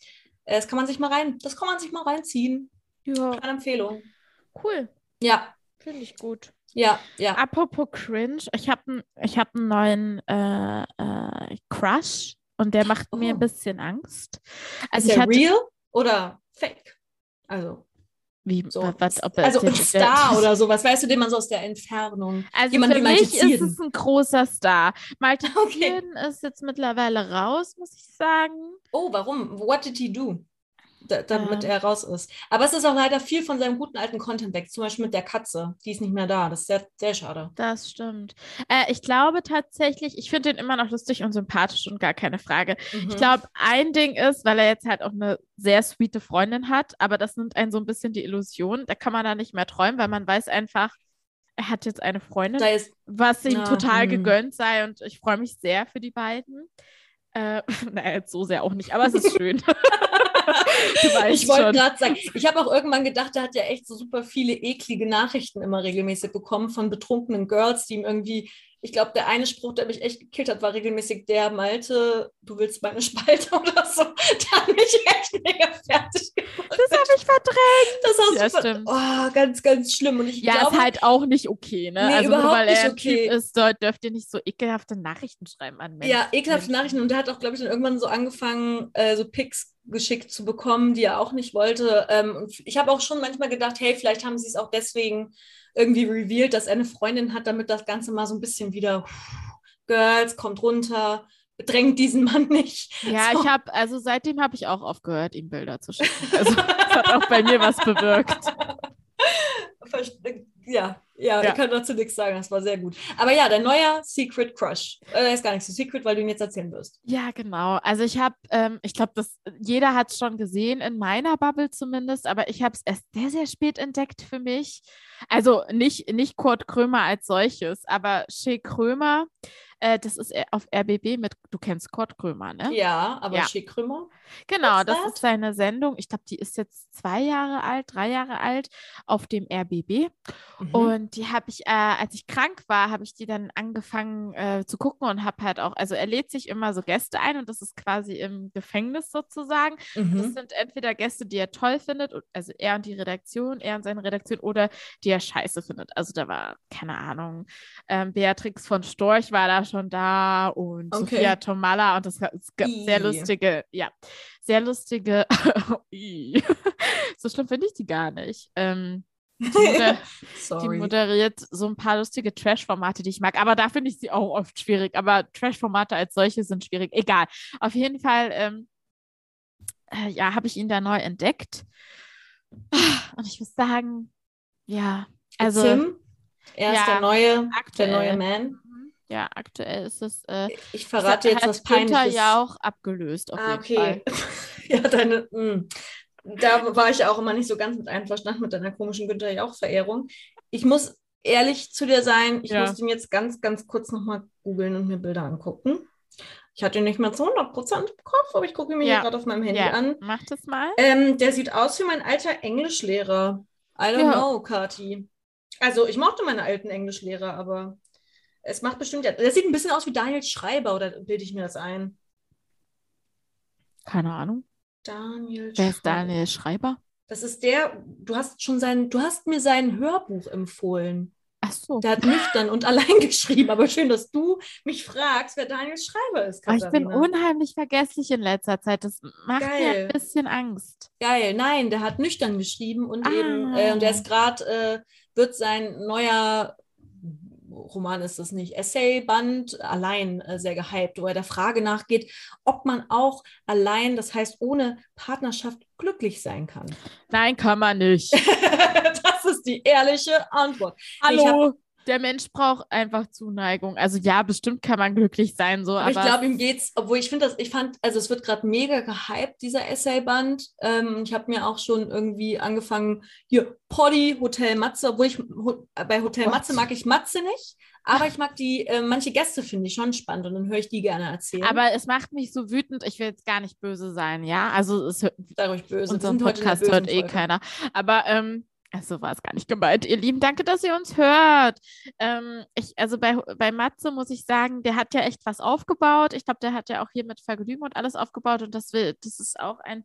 Äh, das kann man sich mal rein, das kann man sich mal reinziehen. Ja. Keine Empfehlung. Cool. Ja. Finde ich gut. Ja, ja. Apropos Cringe, ich habe ich hab einen neuen äh, äh, Crush und der macht oh. mir ein bisschen Angst. Also Ist der hatte, real? oder fake. Also. Wie, so. was, ob also ein Star oder sowas, weißt du, den man so aus der Entfernung. Also Jemand für mich ist es ein großer Star. Malte okay. ist jetzt mittlerweile raus, muss ich sagen. Oh, warum? What did he do? Da, damit ja. er raus ist. Aber es ist auch leider viel von seinem guten alten Content weg. Zum Beispiel mit der Katze. Die ist nicht mehr da. Das ist sehr, sehr schade. Das stimmt. Äh, ich glaube tatsächlich, ich finde ihn immer noch lustig und sympathisch und gar keine Frage. Mhm. Ich glaube, ein Ding ist, weil er jetzt halt auch eine sehr sweete Freundin hat, aber das nimmt einen so ein bisschen die Illusion. Da kann man da nicht mehr träumen, weil man weiß einfach, er hat jetzt eine Freundin, ist, was ihm na, total mh. gegönnt sei und ich freue mich sehr für die beiden. Äh, naja, jetzt so sehr auch nicht, aber es ist schön. ich wollte gerade sagen, ich habe auch irgendwann gedacht, er hat ja echt so super viele eklige Nachrichten immer regelmäßig bekommen von betrunkenen Girls, die ihm irgendwie ich glaube, der eine Spruch, der mich echt gekillt hat, war regelmäßig der Malte, du willst meine Spalte oder so. Der hat mich echt mega fertig gemacht. Das habe ich verdrängt. Das hast ja, stimmt. Oh, ganz, ganz schlimm. Und ich ja, glaube, ist halt auch nicht okay, ne? Nee, also überhaupt nur weil er okay. Typ ist, dürft ihr nicht so ekelhafte Nachrichten schreiben an Menschen. Ja, ekelhafte Nachrichten. Und der hat auch, glaube ich, dann irgendwann so angefangen, äh, so Pics geschickt zu bekommen, die er auch nicht wollte. Ähm, ich habe auch schon manchmal gedacht, hey, vielleicht haben sie es auch deswegen irgendwie revealed, dass er eine Freundin hat, damit das Ganze mal so ein bisschen wieder Girls, kommt runter, bedrängt diesen Mann nicht. Ja, so. ich habe, also seitdem habe ich auch aufgehört, ihm Bilder zu schicken. Also das hat auch bei mir was bewirkt. Ja, ja, ja, ich kann dazu nichts sagen, das war sehr gut. Aber ja, der neue Secret Crush. Äh, ist gar nicht so secret, weil du ihn jetzt erzählen wirst. Ja, genau. Also ich habe, ähm, ich glaube, jeder hat es schon gesehen, in meiner Bubble zumindest, aber ich habe es erst sehr, sehr spät entdeckt für mich. Also nicht, nicht Kurt Krömer als solches, aber Shea Krömer äh, das ist auf RBB mit, du kennst Kurt Krömer, ne? Ja, aber ja. Schick Krömer? Genau, das, das ist seine Sendung. Ich glaube, die ist jetzt zwei Jahre alt, drei Jahre alt auf dem RBB. Mhm. Und die habe ich, äh, als ich krank war, habe ich die dann angefangen äh, zu gucken und habe halt auch, also er lädt sich immer so Gäste ein und das ist quasi im Gefängnis sozusagen. Mhm. Das sind entweder Gäste, die er toll findet, also er und die Redaktion, er und seine Redaktion oder die er scheiße findet. Also da war, keine Ahnung, ähm, Beatrix von Storch war da schon da und okay. Sophia Tomalla und das ist sehr lustige, ja, sehr lustige. so schlimm finde ich die gar nicht. Ähm, die, moder die, moderiert so ein paar lustige Trash-Formate, die ich mag. Aber da finde ich sie auch oft schwierig. Aber Trash-Formate als solche sind schwierig. Egal. Auf jeden Fall, ähm, äh, ja, habe ich ihn da neu entdeckt. Und ich muss sagen, ja, also. Tim, er ist ja, der neue, aktuell, der neue Man ja, aktuell ist es. Äh, ich verrate jetzt was Peinliches. ja auch abgelöst. Auf ah, okay. ja, deine. Mh. Hm. Da war ich auch immer nicht so ganz mit einverstanden mit deiner komischen Günther Jauch-Verehrung. Ich muss ehrlich zu dir sein, ich ja. musste ihn jetzt ganz, ganz kurz nochmal googeln und mir Bilder angucken. Ich hatte ihn nicht mehr zu 100% im Kopf, aber ich gucke ihn mir ja. gerade auf meinem Handy ja. an. Mach das mal. Ähm, der sieht aus wie mein alter Englischlehrer. I don't know, Kati. Also, ich mochte meine alten Englischlehrer, aber es macht bestimmt. Das sieht ein bisschen aus wie Daniel Schreiber, oder bilde ich mir das ein? Keine Ahnung. Daniel Wer ist Daniel Schreiber? Das ist der, du hast schon sein, du hast mir sein Hörbuch empfohlen. Ach so. Der hat nüchtern und allein geschrieben, aber schön, dass du mich fragst, wer Daniel Schreiber ist. Katharina. Ich bin unheimlich vergesslich in letzter Zeit. Das macht Geil. mir ein bisschen Angst. Geil, nein, der hat nüchtern geschrieben und ah. eben, äh, und der ist gerade, äh, wird sein neuer Roman ist das nicht, Essayband allein äh, sehr gehypt, wo er der Frage nachgeht, ob man auch allein, das heißt ohne Partnerschaft, glücklich sein kann. Nein, kann man nicht. das ist die ehrliche Antwort. Hallo der Mensch braucht einfach Zuneigung. Also ja, bestimmt kann man glücklich sein, so. Aber, aber ich glaube, ihm geht's, obwohl ich finde das, ich fand, also es wird gerade mega gehypt, dieser Essayband. Ähm, ich habe mir auch schon irgendwie angefangen, hier, Poddy, Hotel Matze, obwohl ich bei Hotel oh Matze mag ich Matze nicht. Aber ich mag die, äh, manche Gäste finde ich schon spannend und dann höre ich die gerne erzählen. Aber es macht mich so wütend, ich will jetzt gar nicht böse sein, ja? Also es hört, Sei ruhig böse. Unseren Podcast hört eh keiner. Aber ähm, also war es gar nicht gemeint. Ihr Lieben, danke, dass ihr uns hört. Ähm, ich, also bei, bei Matze muss ich sagen, der hat ja echt was aufgebaut. Ich glaube, der hat ja auch hier mit Vergnügen und alles aufgebaut und das will, das ist auch ein,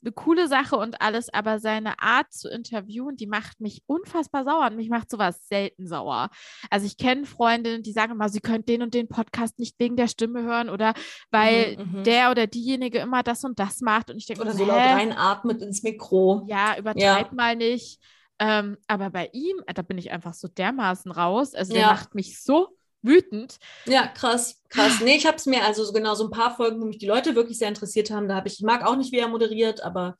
eine coole Sache und alles, aber seine Art zu interviewen, die macht mich unfassbar sauer und mich macht sowas selten sauer. Also ich kenne Freundinnen, die sagen immer, sie können den und den Podcast nicht wegen der Stimme hören oder weil mhm, mhm. der oder diejenige immer das und das macht und ich denke, oder so laut reinatmet ins Mikro. Ja, übertreib ja. mal nicht. Ähm, aber bei ihm, äh, da bin ich einfach so dermaßen raus. Also der macht mich so wütend. Ja, krass, krass. Nee, ich habe es mir also so genau so ein paar Folgen, wo mich die Leute wirklich sehr interessiert haben. Da habe ich, ich mag auch nicht, wie er moderiert, aber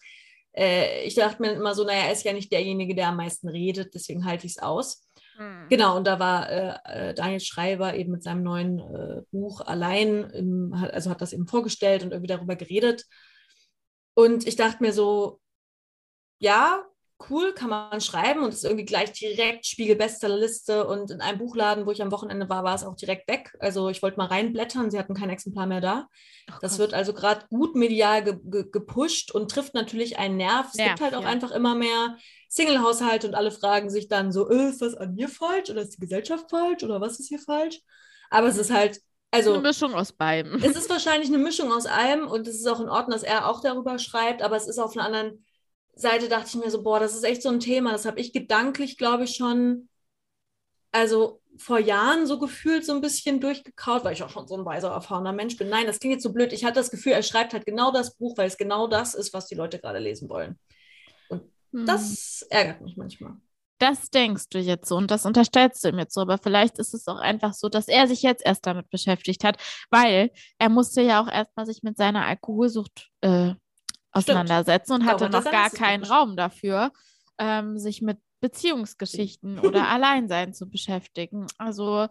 äh, ich dachte mir immer so, naja, er ist ja nicht derjenige, der am meisten redet, deswegen halte ich es aus. Hm. Genau, und da war äh, äh, Daniel Schreiber eben mit seinem neuen äh, Buch allein, im, also hat das eben vorgestellt und irgendwie darüber geredet. Und ich dachte mir so, ja, cool, kann man schreiben und ist irgendwie gleich direkt Spiegel-Bestsellerliste und in einem Buchladen, wo ich am Wochenende war, war es auch direkt weg. Also ich wollte mal reinblättern, sie hatten kein Exemplar mehr da. Ach, das wird also gerade gut medial ge ge gepusht und trifft natürlich einen Nerv. Es Nerv, gibt halt auch ja. einfach immer mehr Single-Haushalte und alle fragen sich dann so, äh, ist das an mir falsch oder ist die Gesellschaft falsch oder was ist hier falsch? Aber es ist halt also, eine Mischung aus beidem. Es ist wahrscheinlich eine Mischung aus allem und es ist auch in Ordnung, dass er auch darüber schreibt, aber es ist auf einer anderen Seite dachte ich mir so, boah, das ist echt so ein Thema. Das habe ich gedanklich, glaube ich, schon, also vor Jahren so gefühlt so ein bisschen durchgekaut, weil ich auch schon so ein weiser, erfahrener Mensch bin. Nein, das klingt jetzt so blöd. Ich hatte das Gefühl, er schreibt halt genau das Buch, weil es genau das ist, was die Leute gerade lesen wollen. Und hm. das ärgert mich manchmal. Das denkst du jetzt so und das unterstellst du ihm jetzt so, aber vielleicht ist es auch einfach so, dass er sich jetzt erst damit beschäftigt hat, weil er musste ja auch erstmal sich mit seiner Alkoholsucht äh, auseinandersetzen und hatte noch gar keinen Raum dafür, ähm, sich mit Beziehungsgeschichten oder Alleinsein zu beschäftigen. Also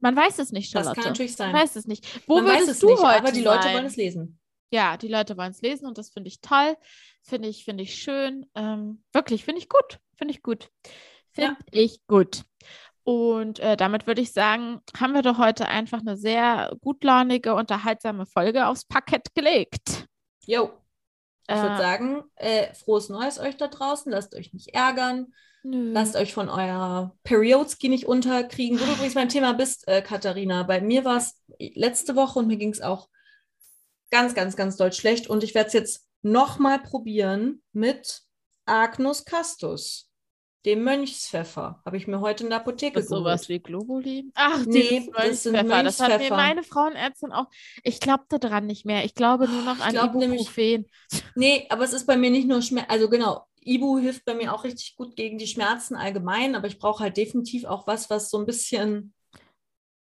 man weiß es nicht, Charlotte. Das kann natürlich sein. Man weiß es nicht. Wo man würdest du nicht, heute aber die Leute sein? wollen es lesen. Ja, die Leute wollen es lesen und das finde ich toll. Finde ich, finde ich schön. Ähm, wirklich, finde ich gut. Finde ich gut. Finde ja. ich gut. Und äh, damit würde ich sagen, haben wir doch heute einfach eine sehr gutlaunige, unterhaltsame Folge aufs Parkett gelegt. Jo. Ich würde äh, sagen, äh, frohes Neues euch da draußen. Lasst euch nicht ärgern. Nö. Lasst euch von eurer Periodski nicht unterkriegen. Wo du übrigens beim Thema bist, äh, Katharina. Bei mir war es letzte Woche und mir ging es auch ganz, ganz, ganz doll schlecht. Und ich werde es jetzt nochmal probieren mit Agnus Castus dem Mönchspfeffer. Habe ich mir heute in der Apotheke geholt. Sowas wie Globuli? Ach, nee, das sind Mönchspfeffer. Das hat mir meine Frauenärztin auch. Ich glaubte dran nicht mehr. Ich glaube nur noch an Ibuprofen. Nee, aber es ist bei mir nicht nur Schmerz. Also genau, Ibu hilft bei mir auch richtig gut gegen die Schmerzen allgemein, aber ich brauche halt definitiv auch was, was so ein bisschen,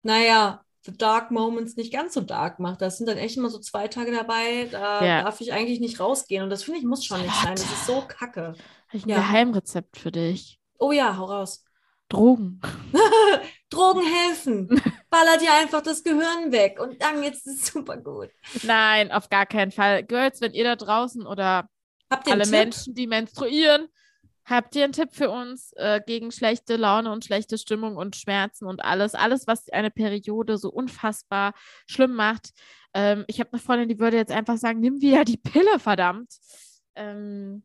naja, Dark Moments nicht ganz so dark macht. Das sind dann echt immer so zwei Tage dabei, da ja. darf ich eigentlich nicht rausgehen. Und das finde ich muss schon nicht sein. Das ist so kacke. Habe ich ein ja. Geheimrezept für dich. Oh ja, hau raus. Drogen. Drogen helfen. Baller dir einfach das Gehirn weg und dann jetzt ist es super gut. Nein, auf gar keinen Fall. Girls, wenn ihr da draußen oder alle Menschen, die menstruieren, habt ihr einen Tipp für uns äh, gegen schlechte Laune und schlechte Stimmung und Schmerzen und alles? Alles, was eine Periode so unfassbar schlimm macht. Ähm, ich habe eine Freundin, die würde jetzt einfach sagen, nimm wieder die Pille, verdammt. Ähm,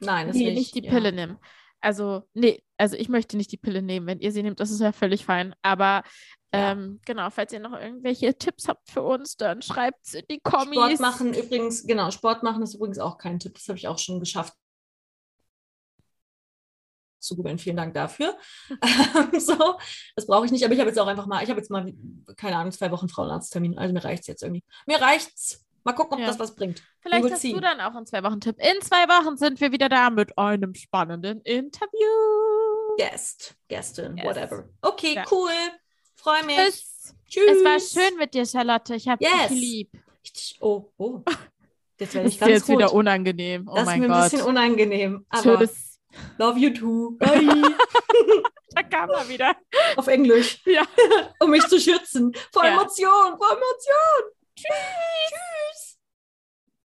Nein, das nee, nicht, nicht die Pille ja. nimm. Also, nee, also ich möchte nicht die Pille nehmen. Wenn ihr sie nehmt, das ist ja völlig fein. Aber ja. ähm, genau, falls ihr noch irgendwelche Tipps habt für uns, dann schreibt es in die Kommis. Sport machen übrigens, genau, Sport machen ist übrigens auch kein Tipp. Das habe ich auch schon geschafft zu googeln. Vielen Dank dafür. so, das brauche ich nicht, aber ich habe jetzt auch einfach mal, ich habe jetzt mal, keine Ahnung, zwei Wochen Frauenarzttermin. Also mir reicht es jetzt irgendwie. Mir reicht's. Mal gucken, ob ja. das was bringt. Vielleicht hast du dann auch in zwei Wochen Tipp. In zwei Wochen sind wir wieder da mit einem spannenden Interview. Guest, Gästin, yes. whatever. Okay, ja. cool. Freue mich. Tschüss. Tschüss. Es war schön mit dir, Charlotte. Ich habe yes. dich lieb. Oh, oh. Jetzt werde ich ganz jetzt rot. wieder unangenehm. Oh das mein ist mir Gott. ein bisschen unangenehm. Tschüss. Love you too. Bye. da kam er wieder. Auf Englisch. Ja. um mich zu schützen. Vor ja. Emotionen, vor Emotionen. Tschüss. Tschüss.